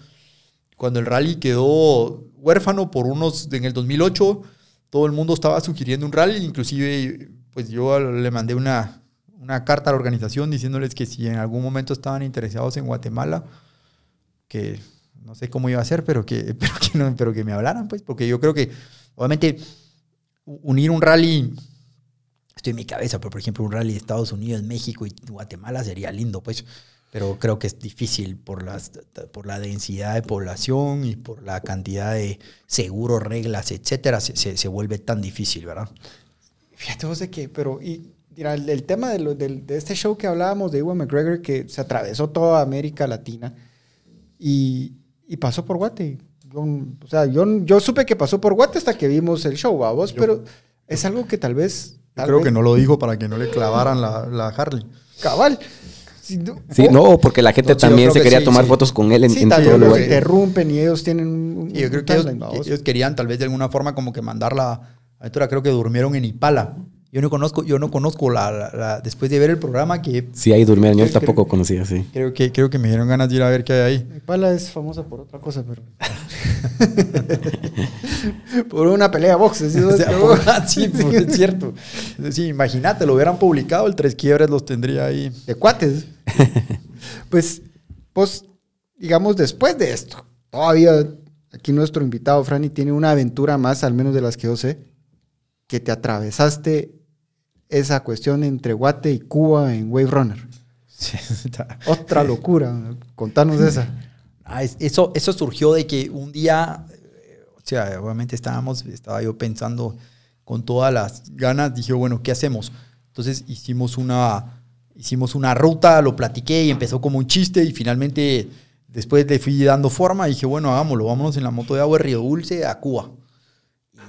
cuando el rally quedó huérfano por unos, en el 2008, todo el mundo estaba sugiriendo un rally, inclusive, pues yo le mandé una, una carta a la organización diciéndoles que si en algún momento estaban interesados en Guatemala, que no sé cómo iba a ser, pero que, [laughs] pero que, no, pero que me hablaran, pues, porque yo creo que, obviamente, unir un rally, estoy en mi cabeza, pero por ejemplo, un rally de Estados Unidos, México y Guatemala sería lindo, pues, pero creo que es difícil por, las, por la densidad de población y por la cantidad de seguros, reglas, etcétera, se, se, se vuelve tan difícil, ¿verdad? Fíjate vos de que, pero, y Mira, el, tema de, de, este show que hablábamos de Ewan McGregor, que se atravesó toda América Latina y, y pasó por Guate. o sea, yo, yo supe que pasó por Guate hasta que vimos el show, a vos, pero es algo que tal vez... creo que no lo dijo para que no le clavaran la, la Harley. Cabal. Sí, no, porque la gente también se quería tomar fotos con él en, en todo lugar. interrumpen y ellos tienen un, yo creo que ellos, querían tal vez de alguna forma como que mandarla. A creo que durmieron en Ipala. Yo no conozco, yo no conozco la, después de ver el programa que... Sí, ahí durmieron, yo tampoco conocía, sí. Creo que, creo que me dieron ganas de ir a ver qué hay ahí. Mi pala es famosa por otra cosa, pero... [laughs] por una pelea de boxes. ¿sí? [laughs] [laughs] sí, pues, es cierto. Sí, imagínate, lo hubieran publicado, el Tres Quiebres los tendría ahí. De cuates. pues, pues, digamos, después de esto, todavía aquí nuestro invitado, Franny, tiene una aventura más, al menos de las que yo sé, que te atravesaste esa cuestión entre Guate y Cuba en Wave Runner. [laughs] Otra locura. Contanos esa. [clears throat] Ah, eso, eso surgió de que un día, eh, o sea, obviamente estábamos, estaba yo pensando con todas las ganas, dije, bueno, ¿qué hacemos? Entonces hicimos una, hicimos una ruta, lo platiqué y empezó como un chiste y finalmente después le fui dando forma y dije, bueno, hagámoslo, vámonos en la moto de agua de Río Dulce a Cuba.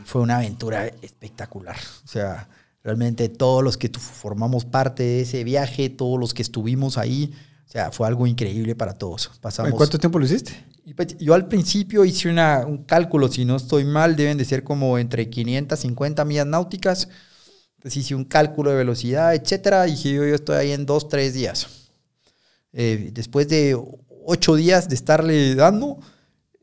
Fue una aventura espectacular. O sea, Realmente todos los que formamos parte de ese viaje, todos los que estuvimos ahí, o sea, fue algo increíble para todos. Pasamos, ¿Cuánto tiempo lo hiciste? Pues, yo al principio hice una, un cálculo, si no estoy mal, deben de ser como entre 550 millas náuticas. Entonces hice un cálculo de velocidad, etcétera, y dije yo, yo estoy ahí en dos, tres días. Eh, después de ocho días de estarle dando,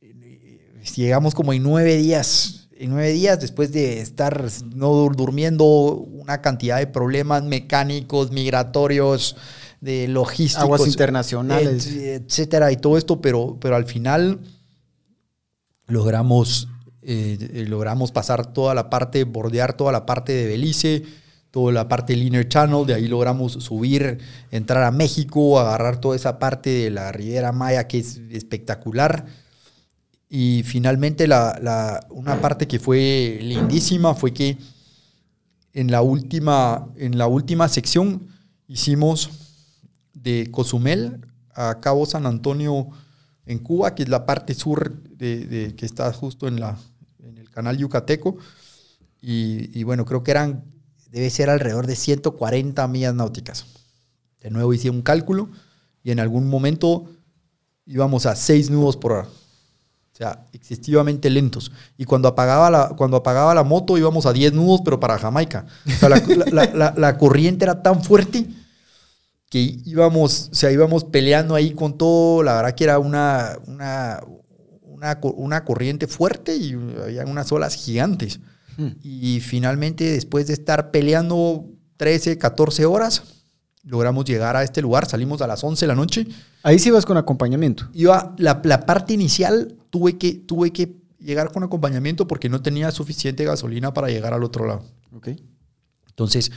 eh, llegamos como en nueve días en nueve días, después de estar no durmiendo, una cantidad de problemas mecánicos, migratorios, de logísticos. Aguas internacionales. etcétera, y todo esto, pero, pero al final logramos, eh, logramos pasar toda la parte, bordear toda la parte de Belice, toda la parte del Inner Channel, de ahí logramos subir, entrar a México, agarrar toda esa parte de la Riviera Maya que es espectacular y finalmente la, una parte que fue lindísima fue que en la última, en la última sección hicimos de Cozumel a Cabo San Antonio en Cuba, que es la parte sur de, que está justo en, la, en el canal Yucateco. Y, y, bueno, creo que eran, debe ser alrededor de 140 millas náuticas. De nuevo hice un cálculo y en algún momento íbamos a 6 nudos por hora. O sea, excesivamente lentos. Y cuando apagaba la, cuando apagaba la moto íbamos a 10 nudos, pero para Jamaica. O sea, [laughs] la, corriente era tan fuerte que íbamos, o sea, íbamos peleando ahí con todo. La verdad que era una, una, una, corriente fuerte y había unas olas gigantes. Hmm. Y finalmente, después de estar peleando 13, 14 horas, logramos llegar a este lugar. Salimos a las 11 de la noche. Ahí sí ibas con acompañamiento. Iba, la, la parte inicial tuve que, tuve que llegar con acompañamiento porque no tenía suficiente gasolina para llegar al otro lado. Entonces,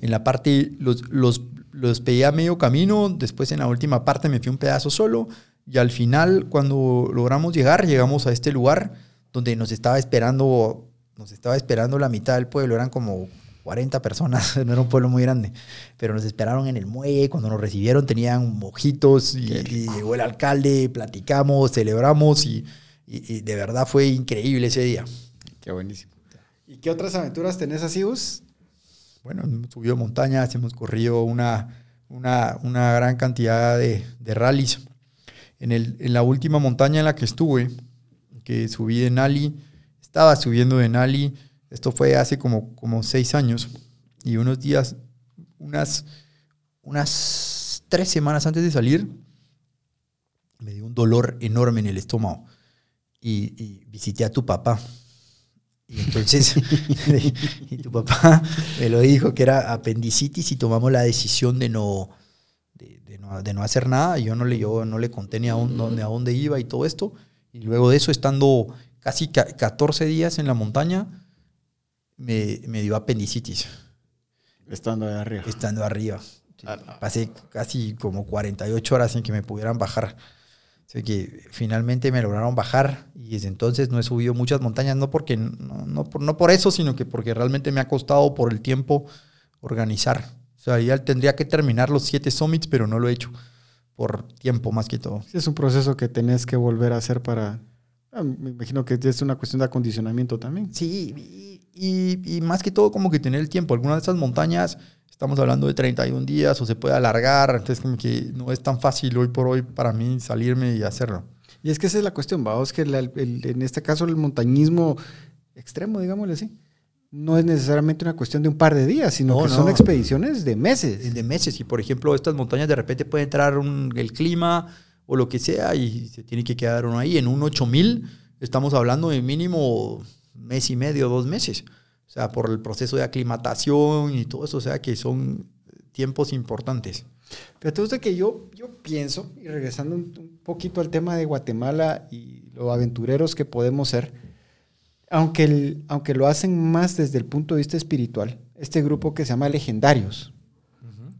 en la parte, los, los, los pedí a medio camino, después en la última parte me fui un pedazo solo Y al final, cuando logramos llegar, llegamos a este lugar donde nos estaba esperando, nos estaba esperando la mitad del pueblo, eran como 40 personas, [laughs] no era un pueblo muy grande, pero nos esperaron en el muelle, cuando nos recibieron tenían mojitos y, y llegó el alcalde, platicamos, celebramos y, y, de verdad fue increíble ese día. Qué buenísimo. ¿Y qué otras aventuras tenés así, Gus? Bueno, hemos subido montañas, hemos corrido una, una, una gran cantidad de, de rallies. En, el, en la última montaña en la que estuve, que subí de Nali, estaba subiendo de Nali, esto fue hace como, como seis años, y unos días, unas, unas tres semanas antes de salir, me dio un dolor enorme en el estómago. Y, visité a tu papá. Y entonces, [laughs] y tu papá me lo dijo que era apendicitis y tomamos la decisión de no, de, no, de no, hacer nada. Y yo no le, yo no le conté ni a dónde, a dónde iba y todo esto. Y luego de eso, estando casi 14 días en la montaña, me, me dio apendicitis. Estando de arriba. Estando arriba. Pasé casi como 48 horas sin que me pudieran bajar. Así que finalmente me lograron bajar y desde entonces no he subido muchas montañas, no porque no, no, por, no por eso, sino que porque realmente me ha costado por el tiempo organizar. O sea, ya tendría que terminar los siete summits, pero no lo he hecho por tiempo más que todo. es un proceso que tenés que volver a hacer para... Ah, me imagino que es una cuestión de acondicionamiento también. Sí, y, y, más que todo como que tener el tiempo. Algunas de estas montañas estamos hablando de 31 días o se puede alargar, entonces como que no es tan fácil hoy por hoy para mí salirme y hacerlo. Y es que esa es la cuestión, vamos, que en este caso el montañismo extremo, digámosle así, no es necesariamente una cuestión de un par de días, sino que son expediciones de meses. De meses. Y por ejemplo, estas montañas de repente puede entrar el clima o lo que sea y se tiene que quedar uno ahí. En un 8000 estamos hablando de mínimo mes y medio, dos meses. O sea, por el proceso de aclimatación y todo eso, o sea, que son tiempos importantes. Pero entonces que yo, yo pienso, y regresando un poquito al tema de Guatemala y los aventureros que podemos ser, aunque, aunque lo hacen más desde el punto de vista espiritual, este grupo que se llama Legendarios.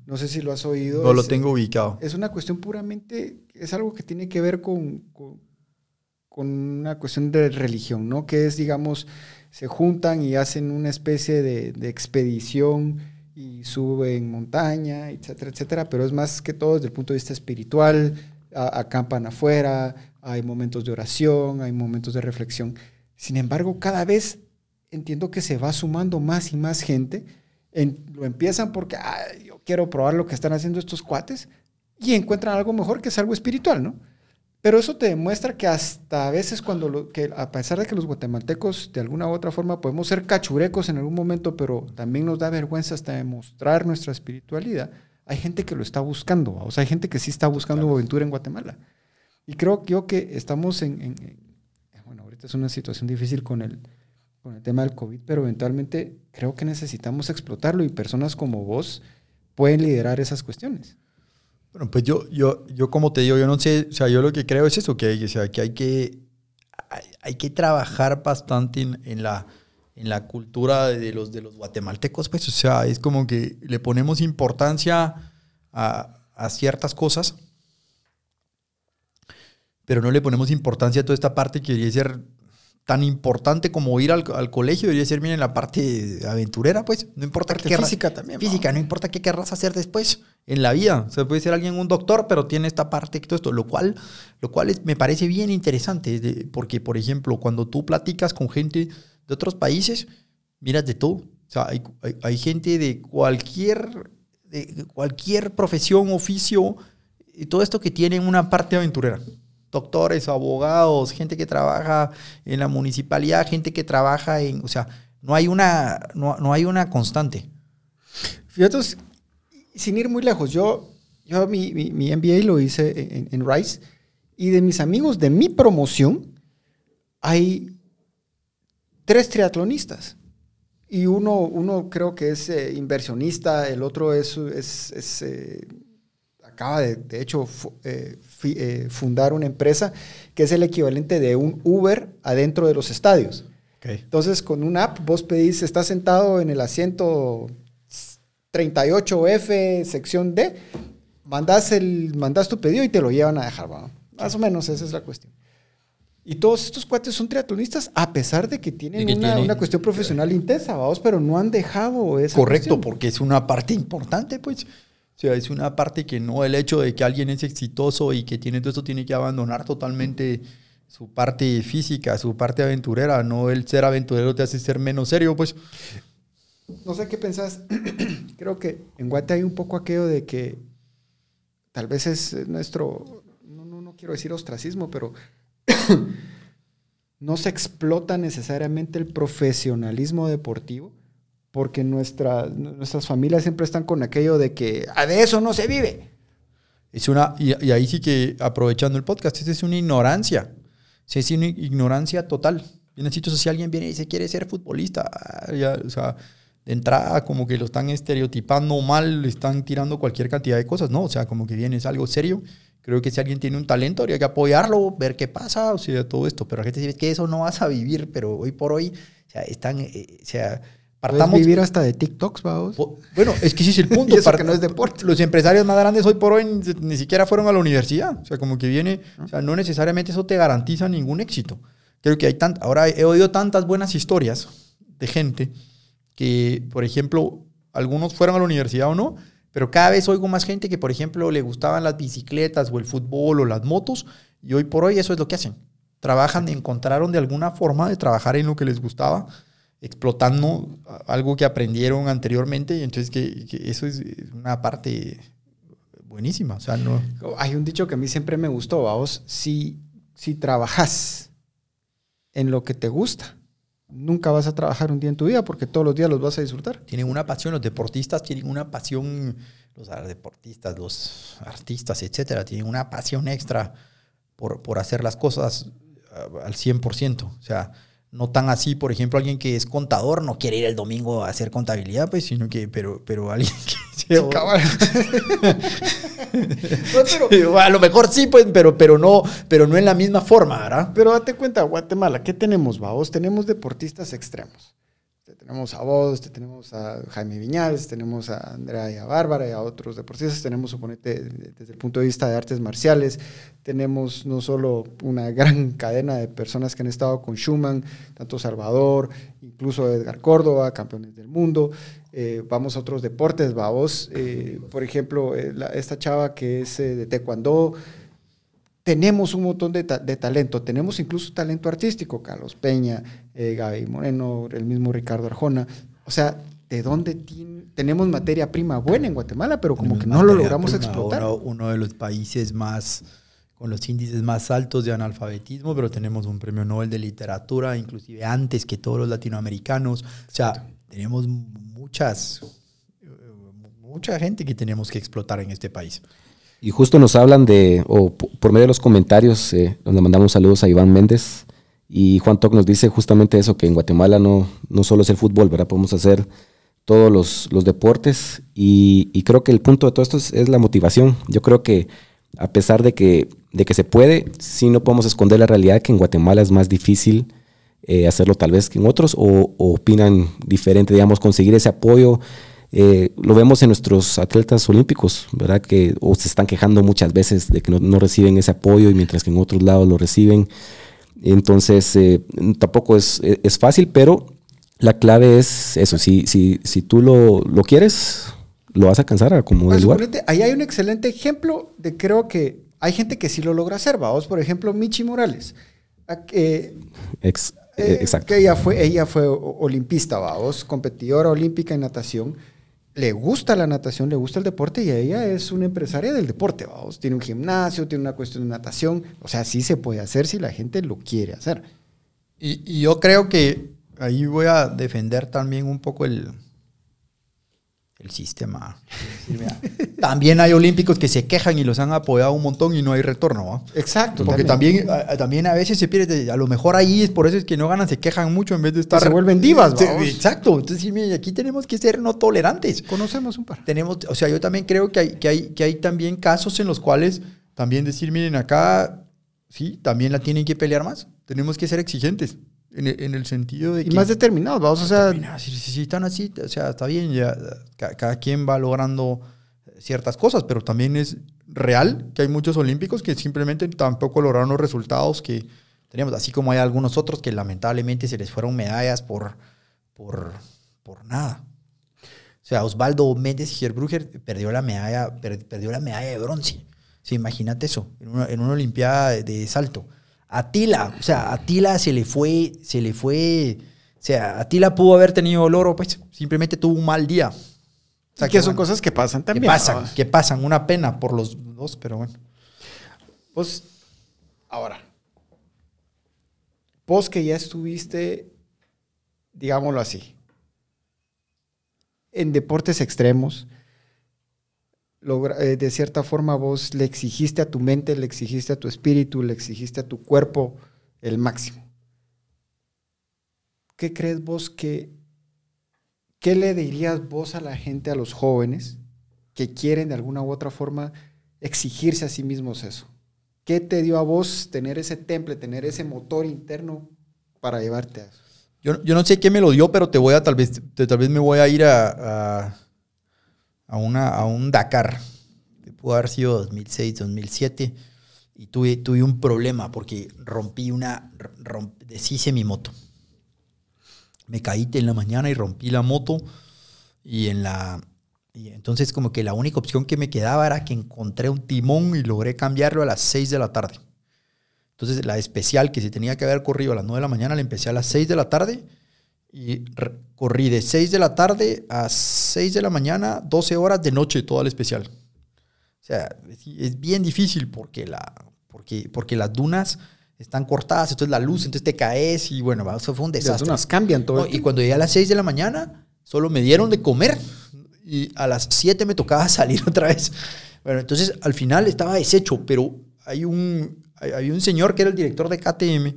No sé si lo has oído. No lo tengo ubicado. Es una cuestión puramente, es algo que tiene que ver con, con, una cuestión de religión, ¿no? Que es, digamos, se juntan y hacen una especie de, expedición y suben montaña, etcétera, etcétera, pero es más que todo desde el punto de vista espiritual, acampan afuera, hay momentos de oración, hay momentos de reflexión. Sin embargo, cada vez entiendo que se va sumando más y más gente. lo empiezan porque yo quiero probar lo que están haciendo estos cuates y encuentran algo mejor que es algo espiritual, ¿no? Pero eso te demuestra que hasta a veces cuando, lo, que a pesar de que los guatemaltecos de alguna u otra forma podemos ser cachurecos en algún momento, pero también nos da vergüenza hasta demostrar nuestra espiritualidad, hay gente que lo está buscando, o sea, hay gente que sí está buscando aventura en Guatemala. Y creo yo que estamos en esta es una situación difícil con el, con el tema del COVID, pero eventualmente creo que necesitamos explotarlo y personas como vos pueden liderar esas cuestiones. Bueno, pues yo, yo, yo como te digo, yo no sé, o sea, yo lo que creo es eso, que hay, o sea, que hay que, hay, que trabajar bastante en, la, en la cultura de los, de los guatemaltecos, pues, o sea, es como que le ponemos importancia a, a ciertas cosas pero no le ponemos importancia a toda esta parte que debería ser tan importante como ir al, colegio, debería ser, miren, la parte aventurera, pues, no importa qué física también. Física, no importa qué querrás hacer después en la vida. O sea, puede ser alguien un doctor, pero tiene esta parte, todo esto, lo cual, lo cual me parece bien interesante, porque, por ejemplo, cuando tú platicas con gente de otros países, miras de todo. O sea, hay, hay gente de cualquier, de cualquier profesión, oficio, y todo esto que tiene una parte aventurera doctores, abogados, gente que trabaja en la municipalidad, gente que trabaja en, o sea, no hay una, no, hay una constante. Fíjate, sin ir muy lejos, yo, yo mi, mi, MBA lo hice en, Rice y de mis amigos de mi promoción hay tres triatlonistas. Y uno, uno creo que es eh, inversionista, el otro es, es, eh, acaba de, de hecho, eh, eh, fundar una empresa que es el equivalente de un Uber adentro de los estadios. Entonces, con una app, vos pedís, estás sentado en el asiento 38F, sección D, mandas, el, mandas tu pedido y te lo llevan a dejar. Más o menos esa es la cuestión. Y todos estos cuates son triatlonistas, a pesar de que tienen De que una, tienen- una cuestión profesional intensa, vamos, pero no han dejado esa Correcto, cuestión. porque es una parte importante, pues. O sea, es una parte que no el hecho de que alguien es exitoso y que tiene todo esto tiene que abandonar totalmente su parte física, su parte aventurera. No el ser aventurero te hace ser menos serio, pues. No sé qué pensás. [clears throat] Creo que en Guate hay un poco aquello de que tal vez es nuestro, no, no, no quiero decir ostracismo, pero [clears throat] no se explota necesariamente el profesionalismo deportivo porque nuestra, nuestras familias siempre están con aquello de que "Ah, de eso no se vive. Es una, y, ahí sí que aprovechando el podcast, es una ignorancia. Es una ignorancia total. En el sitio si alguien viene y dice quiere ser futbolista, ah, ya, o sea, de entrada como que lo están estereotipando mal, le están tirando cualquier cantidad de cosas, ¿no? O sea, como que viene, es algo serio. Creo que si alguien tiene un talento, habría que apoyarlo, ver qué pasa, o sea, todo esto. Pero la gente dice que eso no vas a vivir, pero hoy por hoy, o sea, están, eh, o sea, Puedes partamos... vivir hasta de TikToks, vamos. Bueno, es que ese es el [laughs] punto. Y eso que no es deporte. Los empresarios más grandes hoy por hoy ni, ni siquiera fueron a la universidad. O sea, como que viene, o sea, no necesariamente eso te garantiza ningún éxito. Creo que hay tant ahora he oído tantas buenas historias de gente que, por ejemplo, algunos fueron a la universidad o no, pero cada vez oigo más gente que, por ejemplo, le gustaban las bicicletas o el fútbol o las motos y hoy por hoy eso es lo que hacen. Trabajan, encontraron de alguna forma de trabajar en lo que les gustaba explotando algo que aprendieron anteriormente y entonces que, que eso es una parte buenísima. O sea, no... Hay un dicho que a mí siempre me gustó, vamos, si, si trabajas en lo que te gusta, nunca vas a trabajar un día en tu vida porque todos los días los vas a disfrutar. Tienen una pasión, los deportistas tienen una pasión, los deportistas, los artistas, etcétera, tienen una pasión extra por, por hacer las cosas uh, al 100%. O sea, no tan así, por ejemplo, alguien que es contador no quiere ir el domingo a hacer contabilidad, pues, sino que, pero, pero alguien que... [laughs] Sí, cabal. [laughs] No, pero, a lo mejor sí, pues, pero, pero, no, pero no en la misma forma, ¿verdad? pero date cuenta, Guatemala, ¿qué tenemos, vamos? Tenemos deportistas extremos. Te Tenemos a vos, te tenemos a Jaime Viñales, tenemos a Andrea y a Bárbara y a otros deportistas. Tenemos, suponete, desde el punto de vista de artes marciales, tenemos no solo una gran [laughs] cadena de personas que han estado con Schumann, tanto Salvador, incluso Edgar Córdoba, campeones del mundo. Eh, vamos a otros deportes, vamos. Eh, por ejemplo, eh, esta chava que es de Taekwondo, tenemos un montón de, ta- de talento, tenemos incluso talento artístico, Carlos Peña, eh, Gaby Moreno, el mismo Ricardo Arjona. O sea, ¿de dónde tenemos materia prima buena en Guatemala, pero como que no lo logramos prima, explotar? Uno, uno de los países más con los índices más altos de analfabetismo, pero tenemos un premio Nobel de literatura, inclusive antes que todos los latinoamericanos. O sea, tenemos muchas, eh, mucha gente que tenemos que explotar en este país. Y justo nos hablan de, o por medio de los comentarios, eh, donde mandamos saludos a Iván Méndez. Y Juan Toc nos dice justamente eso, que en Guatemala no, no solo es el fútbol, ¿verdad? Podemos hacer todos los, los deportes. Y, creo que el punto de todo esto es, es la motivación. Yo creo que a pesar de que, de que se puede, sí no podemos esconder la realidad que en Guatemala es más difícil eh, hacerlo tal vez que en otros, o, o opinan diferente, digamos, conseguir ese apoyo. Eh, lo vemos en nuestros atletas olímpicos, ¿verdad? Que o se están quejando muchas veces de que no, no reciben ese apoyo y mientras que en otros lados lo reciben. Entonces, eh, tampoco es, es fácil, pero la clave es eso. Si, si, si tú lo, lo quieres, lo vas a alcanzar a como Ah, del lugar. ahí hay un excelente ejemplo de creo que hay gente que sí lo logra hacer, vamos, por ejemplo, Michi Morales. a- eh, Ex- exacto. Que ella fue, ella fue olimpista, vamos, competidora olímpica en natación. Le gusta la natación, le gusta el deporte y ella es una empresaria del deporte, vamos. Tiene un gimnasio, tiene una cuestión de natación. O sea, sí se puede hacer si la gente lo quiere hacer. Y, y yo creo que ahí voy a defender también un poco el, el sistema. [laughs] También hay olímpicos que se quejan y los han apoyado un montón y no hay retorno. Exacto. Porque también, a- también a veces se pierde, a lo mejor ahí es por eso es que no ganan, se quejan mucho en vez de estar... se vuelven divas, vamos. Exacto. Entonces, sí, mira, aquí tenemos que ser no tolerantes. Conocemos un par. Tenemos, o sea, yo también creo que hay, que hay, que hay también casos en los cuales también decir, miren, acá sí, también la tienen que pelear más. Tenemos que ser exigentes. En el, en el sentido de Y que... más determinados, vamos. O sea, si, están así, o sea, está bien, ya ca- cada quien va logrando ciertas cosas, pero también es real que hay muchos olímpicos que simplemente tampoco lograron los resultados que teníamos, así como hay algunos otros que lamentablemente se les fueron medallas por, por, por nada. O sea, Osvaldo Méndez Gerbruger perdió la medalla, perdió la medalla de bronce. Sí, imagínate eso, en una, en una olimpiada de, de salto. Atila, o sea, Atila se le fue, se le fue, o sea, Atila pudo haber tenido el oro, pues simplemente tuvo un mal día. O sea, que, son cosas que pasan también. Que pasan, que pasan, una pena por los dos, pero bueno. Pues, ahora, vos que ya estuviste, digámoslo así, en deportes extremos, eh, de cierta forma vos le exigiste a tu mente, le exigiste a tu espíritu, le exigiste a tu cuerpo el máximo. ¿Qué crees vos que, qué le dirías vos a la gente, a los jóvenes que quieren de alguna u otra forma exigirse a sí mismos eso? ¿Qué te dio a vos tener ese temple, tener ese motor interno para llevarte a eso? Yo, yo no sé qué me lo dio, pero te voy a, tal vez, tal vez me voy a ir a a, una, a un Dakar, que pudo haber sido 2006, 2007, y tuve, tuve un problema porque rompí una, deshice mi moto. Me caí en la mañana y rompí la moto y en la... Y entonces como que la única opción que me quedaba era que encontré un timón y logré cambiarlo a las 6 de la tarde. Entonces la especial que se tenía que haber corrido a las 9 de la mañana la empecé a las 6 de la tarde y corrí de 6 de la tarde a 6 de la mañana, 12 horas de noche, todo el especial. O sea, es bien difícil porque, la, porque, porque las dunas están cortadas, entonces la luz, entonces te caes y bueno, eso fue un desastre. Las dunas cambian todo. y cuando llegué a las 6 de la mañana, solo me dieron de comer y a las 7 me tocaba [laughs] salir otra vez. Bueno, entonces al final estaba deshecho, pero hay un, hay un señor que era el director de KTM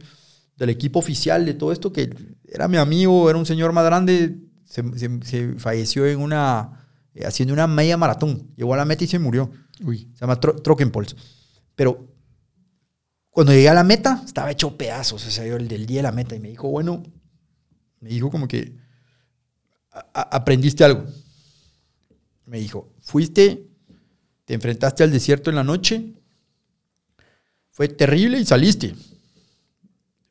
del equipo oficial de todo esto, que era mi amigo, era un señor más grande, se, falleció en una, eh, haciendo una media maratón. Llegó a la meta y se murió. Uy. Se llama Tro Pero cuando llegué a la meta, estaba hecho pedazos. O sea, yo el del día de la meta. Y me dijo, bueno, me dijo como que aprendiste algo. Me dijo, fuiste, te enfrentaste al desierto en la noche, fue terrible y saliste.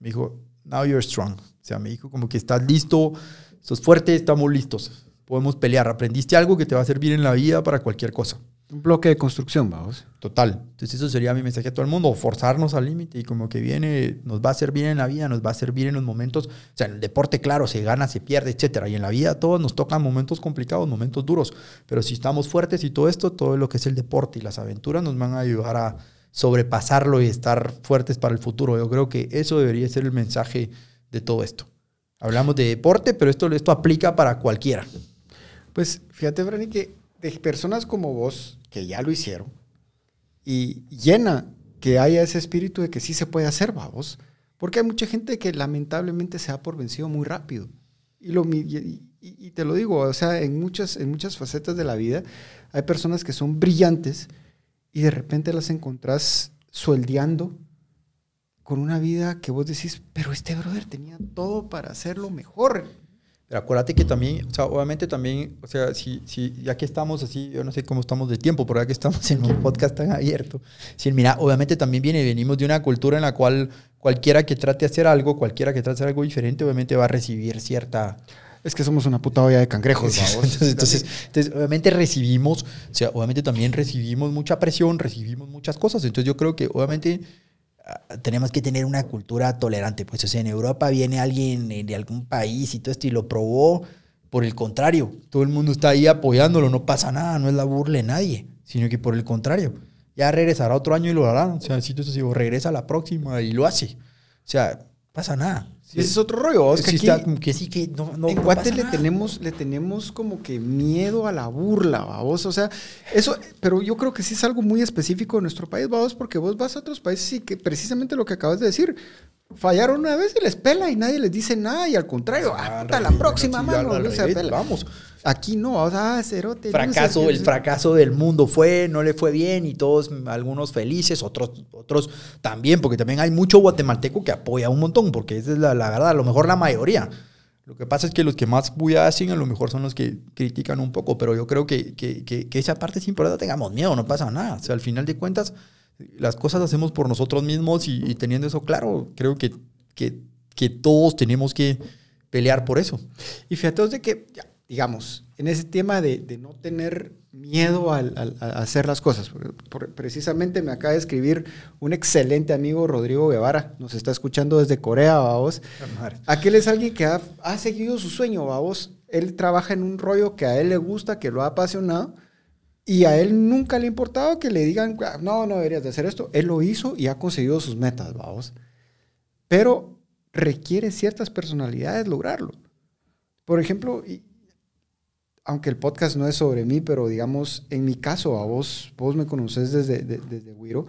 Me dijo, now you're strong. O sea, me dijo como que estás listo, sos fuerte, estamos listos. Podemos pelear. Aprendiste algo que te va a servir en la vida para cualquier cosa. Un bloque de construcción, vamos. Total. Entonces eso sería mi mensaje a todo el mundo, forzarnos al límite y como que viene, nos va a servir en la vida, nos va a servir en los momentos, o sea, en el deporte, claro, se gana, se pierde, etcétera. Y en la vida todos nos tocan momentos complicados, momentos duros. Pero si estamos fuertes y todo esto, todo lo que es el deporte y las aventuras nos van a ayudar a, sobrepasarlo y estar fuertes para el futuro. Yo creo que eso debería ser el mensaje de todo esto. Hablamos de deporte, pero esto, esto aplica para cualquiera. Pues fíjate, Brani, que de personas como vos, que ya lo hicieron, y llena que haya ese espíritu de que sí se puede hacer, vamos. Porque hay mucha gente que lamentablemente se da por vencido muy rápido. Y, lo, y, y, te lo digo, o sea, en muchas, en muchas facetas de la vida hay personas que son brillantes, y de repente las encontrás sueldeando con una vida que vos decís, pero este brother tenía todo para hacerlo mejor. Pero acuérdate que también, o sea, obviamente también, o sea, si, si ya que estamos así, yo no sé cómo estamos de tiempo, pero ya que estamos en un podcast tan abierto, si mira, obviamente también viene, venimos de una cultura en la cual cualquiera que trate de hacer algo, cualquiera que trate de hacer algo diferente, obviamente va a recibir cierta es que somos una puta olla de cangrejos. entonces, entonces, obviamente recibimos, o sea, obviamente también recibimos mucha presión, recibimos muchas cosas. Entonces yo creo que obviamente ah, tenemos que tener una cultura tolerante. Pues o sea, en Europa viene alguien de algún país y todo esto y lo probó. Por el contrario, todo el mundo está ahí apoyándolo, no pasa nada, no es la burla de nadie, sino que por el contrario, ya regresará otro año y lo hará. O sea, si tú digo, regresa la próxima y lo hace. O sea, pasa nada. Ese es otro rollo. Es que, que sí, que no, en Guate le tenemos, le tenemos como que miedo a la burla, vos. O sea, eso, pero yo creo que sí es algo muy específico de nuestro país, vos, porque vos vas a otros países y que precisamente lo que acabas de decir, fallaron una vez y les pela y nadie les dice nada y al contrario, hasta ah, la próxima mano, Vamos. Aquí no, o sea, cerote. Fracaso, el fracaso del mundo fue, no le fue bien y todos, algunos felices, otros, otros también, porque también hay mucho guatemalteco que apoya un montón, porque esa es la, la verdad, a lo mejor la mayoría. Lo que pasa es que los que más bulla hacen a lo mejor son los que critican un poco, pero yo creo que, que, que, esa parte es importante, tengamos miedo, no pasa nada. O sea, al final de cuentas, las cosas las hacemos por nosotros mismos y, teniendo eso claro, creo que, que, que, todos tenemos que pelear por eso. Y fíjate de que, digamos, en ese tema de, de no tener miedo al, a hacer las cosas. precisamente me acaba de escribir un excelente amigo, Rodrigo Guevara, nos está escuchando desde Corea, vamos. Aquel es alguien que ha, ha seguido su sueño, vamos. Él trabaja en un rollo que a él le gusta, que lo ha apasionado, y a él nunca le ha importado que le digan, ah, no, no deberías de hacer esto. Él lo hizo y ha conseguido sus metas, vamos. Pero requiere ciertas personalidades lograrlo. Por ejemplo, aunque el podcast no es sobre mí, pero digamos, en mi caso, a vos, vos me conoces desde, desde Wiro,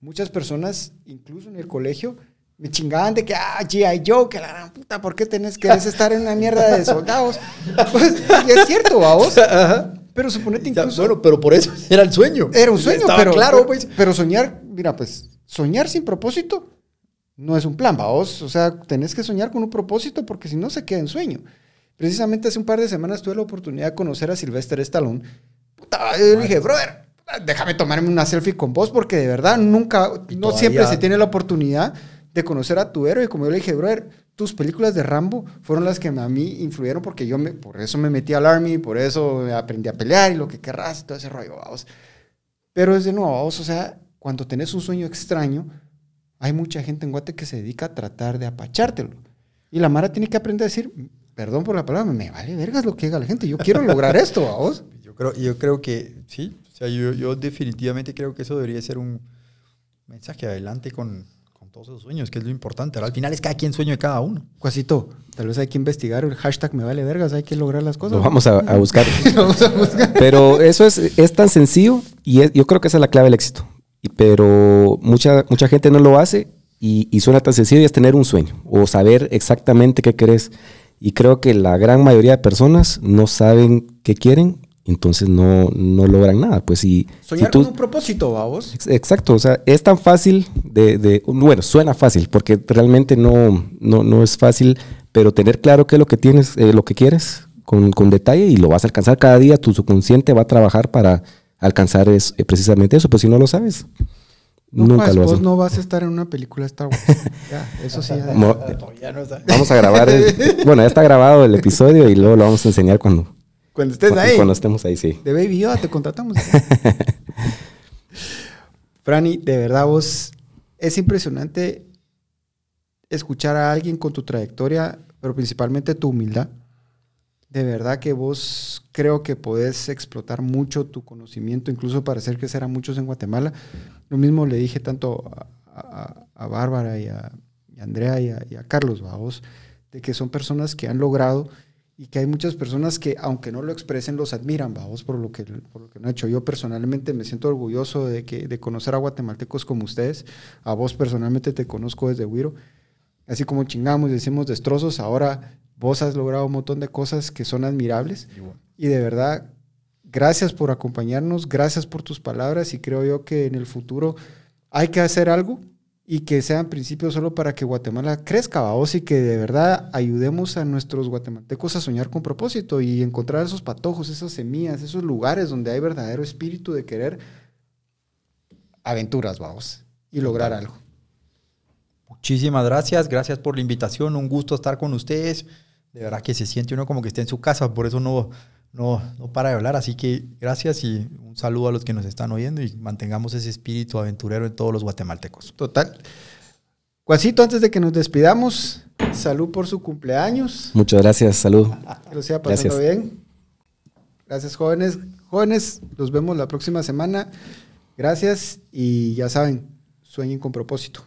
muchas personas, incluso en el colegio, me chingaban de que, ah, G.I. Joe, que la gran puta, ¿por qué tenés que estar en una mierda de soldados? [laughs] Pues, y es cierto, a vos. [laughs] Pero suponete incluso... Bueno, pero por eso [laughs] era el sueño. Era un sueño, pero, claro, pues. Pero soñar, mira, pues, soñar sin propósito no es un plan, vos. O sea, tenés que soñar con un propósito porque si no se queda en sueño. Precisamente hace un par de semanas tuve la oportunidad de conocer a Sylvester Stallone. Puta, yo le dije, brother, déjame tomarme una selfie con vos porque de verdad nunca, no siempre se tiene la oportunidad de conocer a tu héroe. Y como yo le dije, brother, tus películas de Rambo fueron las que a mí influyeron porque yo me, por eso me metí al Army, por eso aprendí a pelear y lo que querrás, todo ese rollo, vamos. Pero es de nuevo, vamos, o sea, cuando tenés un sueño extraño, hay mucha gente en Guate que se dedica a tratar de apachártelo. Y la Mara tiene que aprender a decir, perdón por la palabra, me vale vergas lo que haga la gente. Yo quiero lograr esto, ¿a vos? [laughs] Yo creo, yo creo que sí. O sea, yo, yo definitivamente creo que eso debería ser un mensaje adelante con, con todos esos sueños, que es lo importante. al final es cada quien sueño de cada uno. Cuasito, tal vez hay que investigar el hashtag me vale vergas, hay que lograr las cosas. Lo vamos a, buscar. [laughs] vamos a buscar. Pero eso es, es tan sencillo y yo creo que esa es la clave del éxito. pero mucha, mucha gente no lo hace y, y, suena tan sencillo y es tener un sueño o saber exactamente qué querés. Y creo que la gran mayoría de personas no saben qué quieren, entonces no, no logran nada. Pues si, Soñar con un propósito, vamos. Exacto, o sea, es tan fácil de, de, bueno, suena fácil, porque realmente no, no, no es fácil, pero tener claro qué es lo que tienes, eh, lo que quieres con, con, detalle y lo vas a alcanzar cada día, tu subconsciente va a trabajar para alcanzar es, eh, precisamente eso, pues si no lo sabes. No, Nunca lo vos no vas a estar en una película Star Wars. [laughs] ya, eso sí. [laughs] Ya, vamos a grabar. [laughs] bueno, ya está grabado el episodio y luego lo vamos a enseñar cuando. Cuando estés ahí. Cuando estemos ahí, sí. De Baby Yoda te contratamos. Franny, de verdad vos es impresionante escuchar a alguien con tu trayectoria, pero principalmente tu humildad. De verdad que vos creo que podés explotar mucho tu conocimiento, incluso para hacer crecer a muchos en Guatemala. Lo mismo le dije tanto a, Bárbara y a, Andrea y a, Carlos, vos, de que son personas que han logrado y que hay muchas personas que, aunque no lo expresen, los admiran, vamos, por lo que, por lo que han hecho. Yo personalmente me siento orgulloso de, que, de conocer a guatemaltecos como ustedes. A vos personalmente te conozco desde Huiro. Así como chingamos y decimos destrozos, ahora vos has logrado un montón de cosas que son admirables. Y de verdad, gracias por acompañarnos, gracias por tus palabras y creo yo que en el futuro hay que hacer algo y que sean principios solo para que Guatemala crezca, vos, y que de verdad ayudemos a nuestros guatemaltecos a soñar con propósito y encontrar esos patojos, esas semillas, esos lugares donde hay verdadero espíritu de querer aventuras, vamos, y lograr algo. Muchísimas gracias, gracias por la invitación, un gusto estar con ustedes. De verdad que se siente uno como que está en su casa, por eso no, no, no para de hablar. Así que gracias y un saludo a los que nos están oyendo y mantengamos ese espíritu aventurero en todos los guatemaltecos. Total. Cuasito, antes de que nos despidamos, salud por su cumpleaños. Muchas gracias, salud. Que lo sea pasando bien. Gracias, jóvenes. Jóvenes, nos vemos la próxima semana. Gracias y ya saben, sueñen con propósito.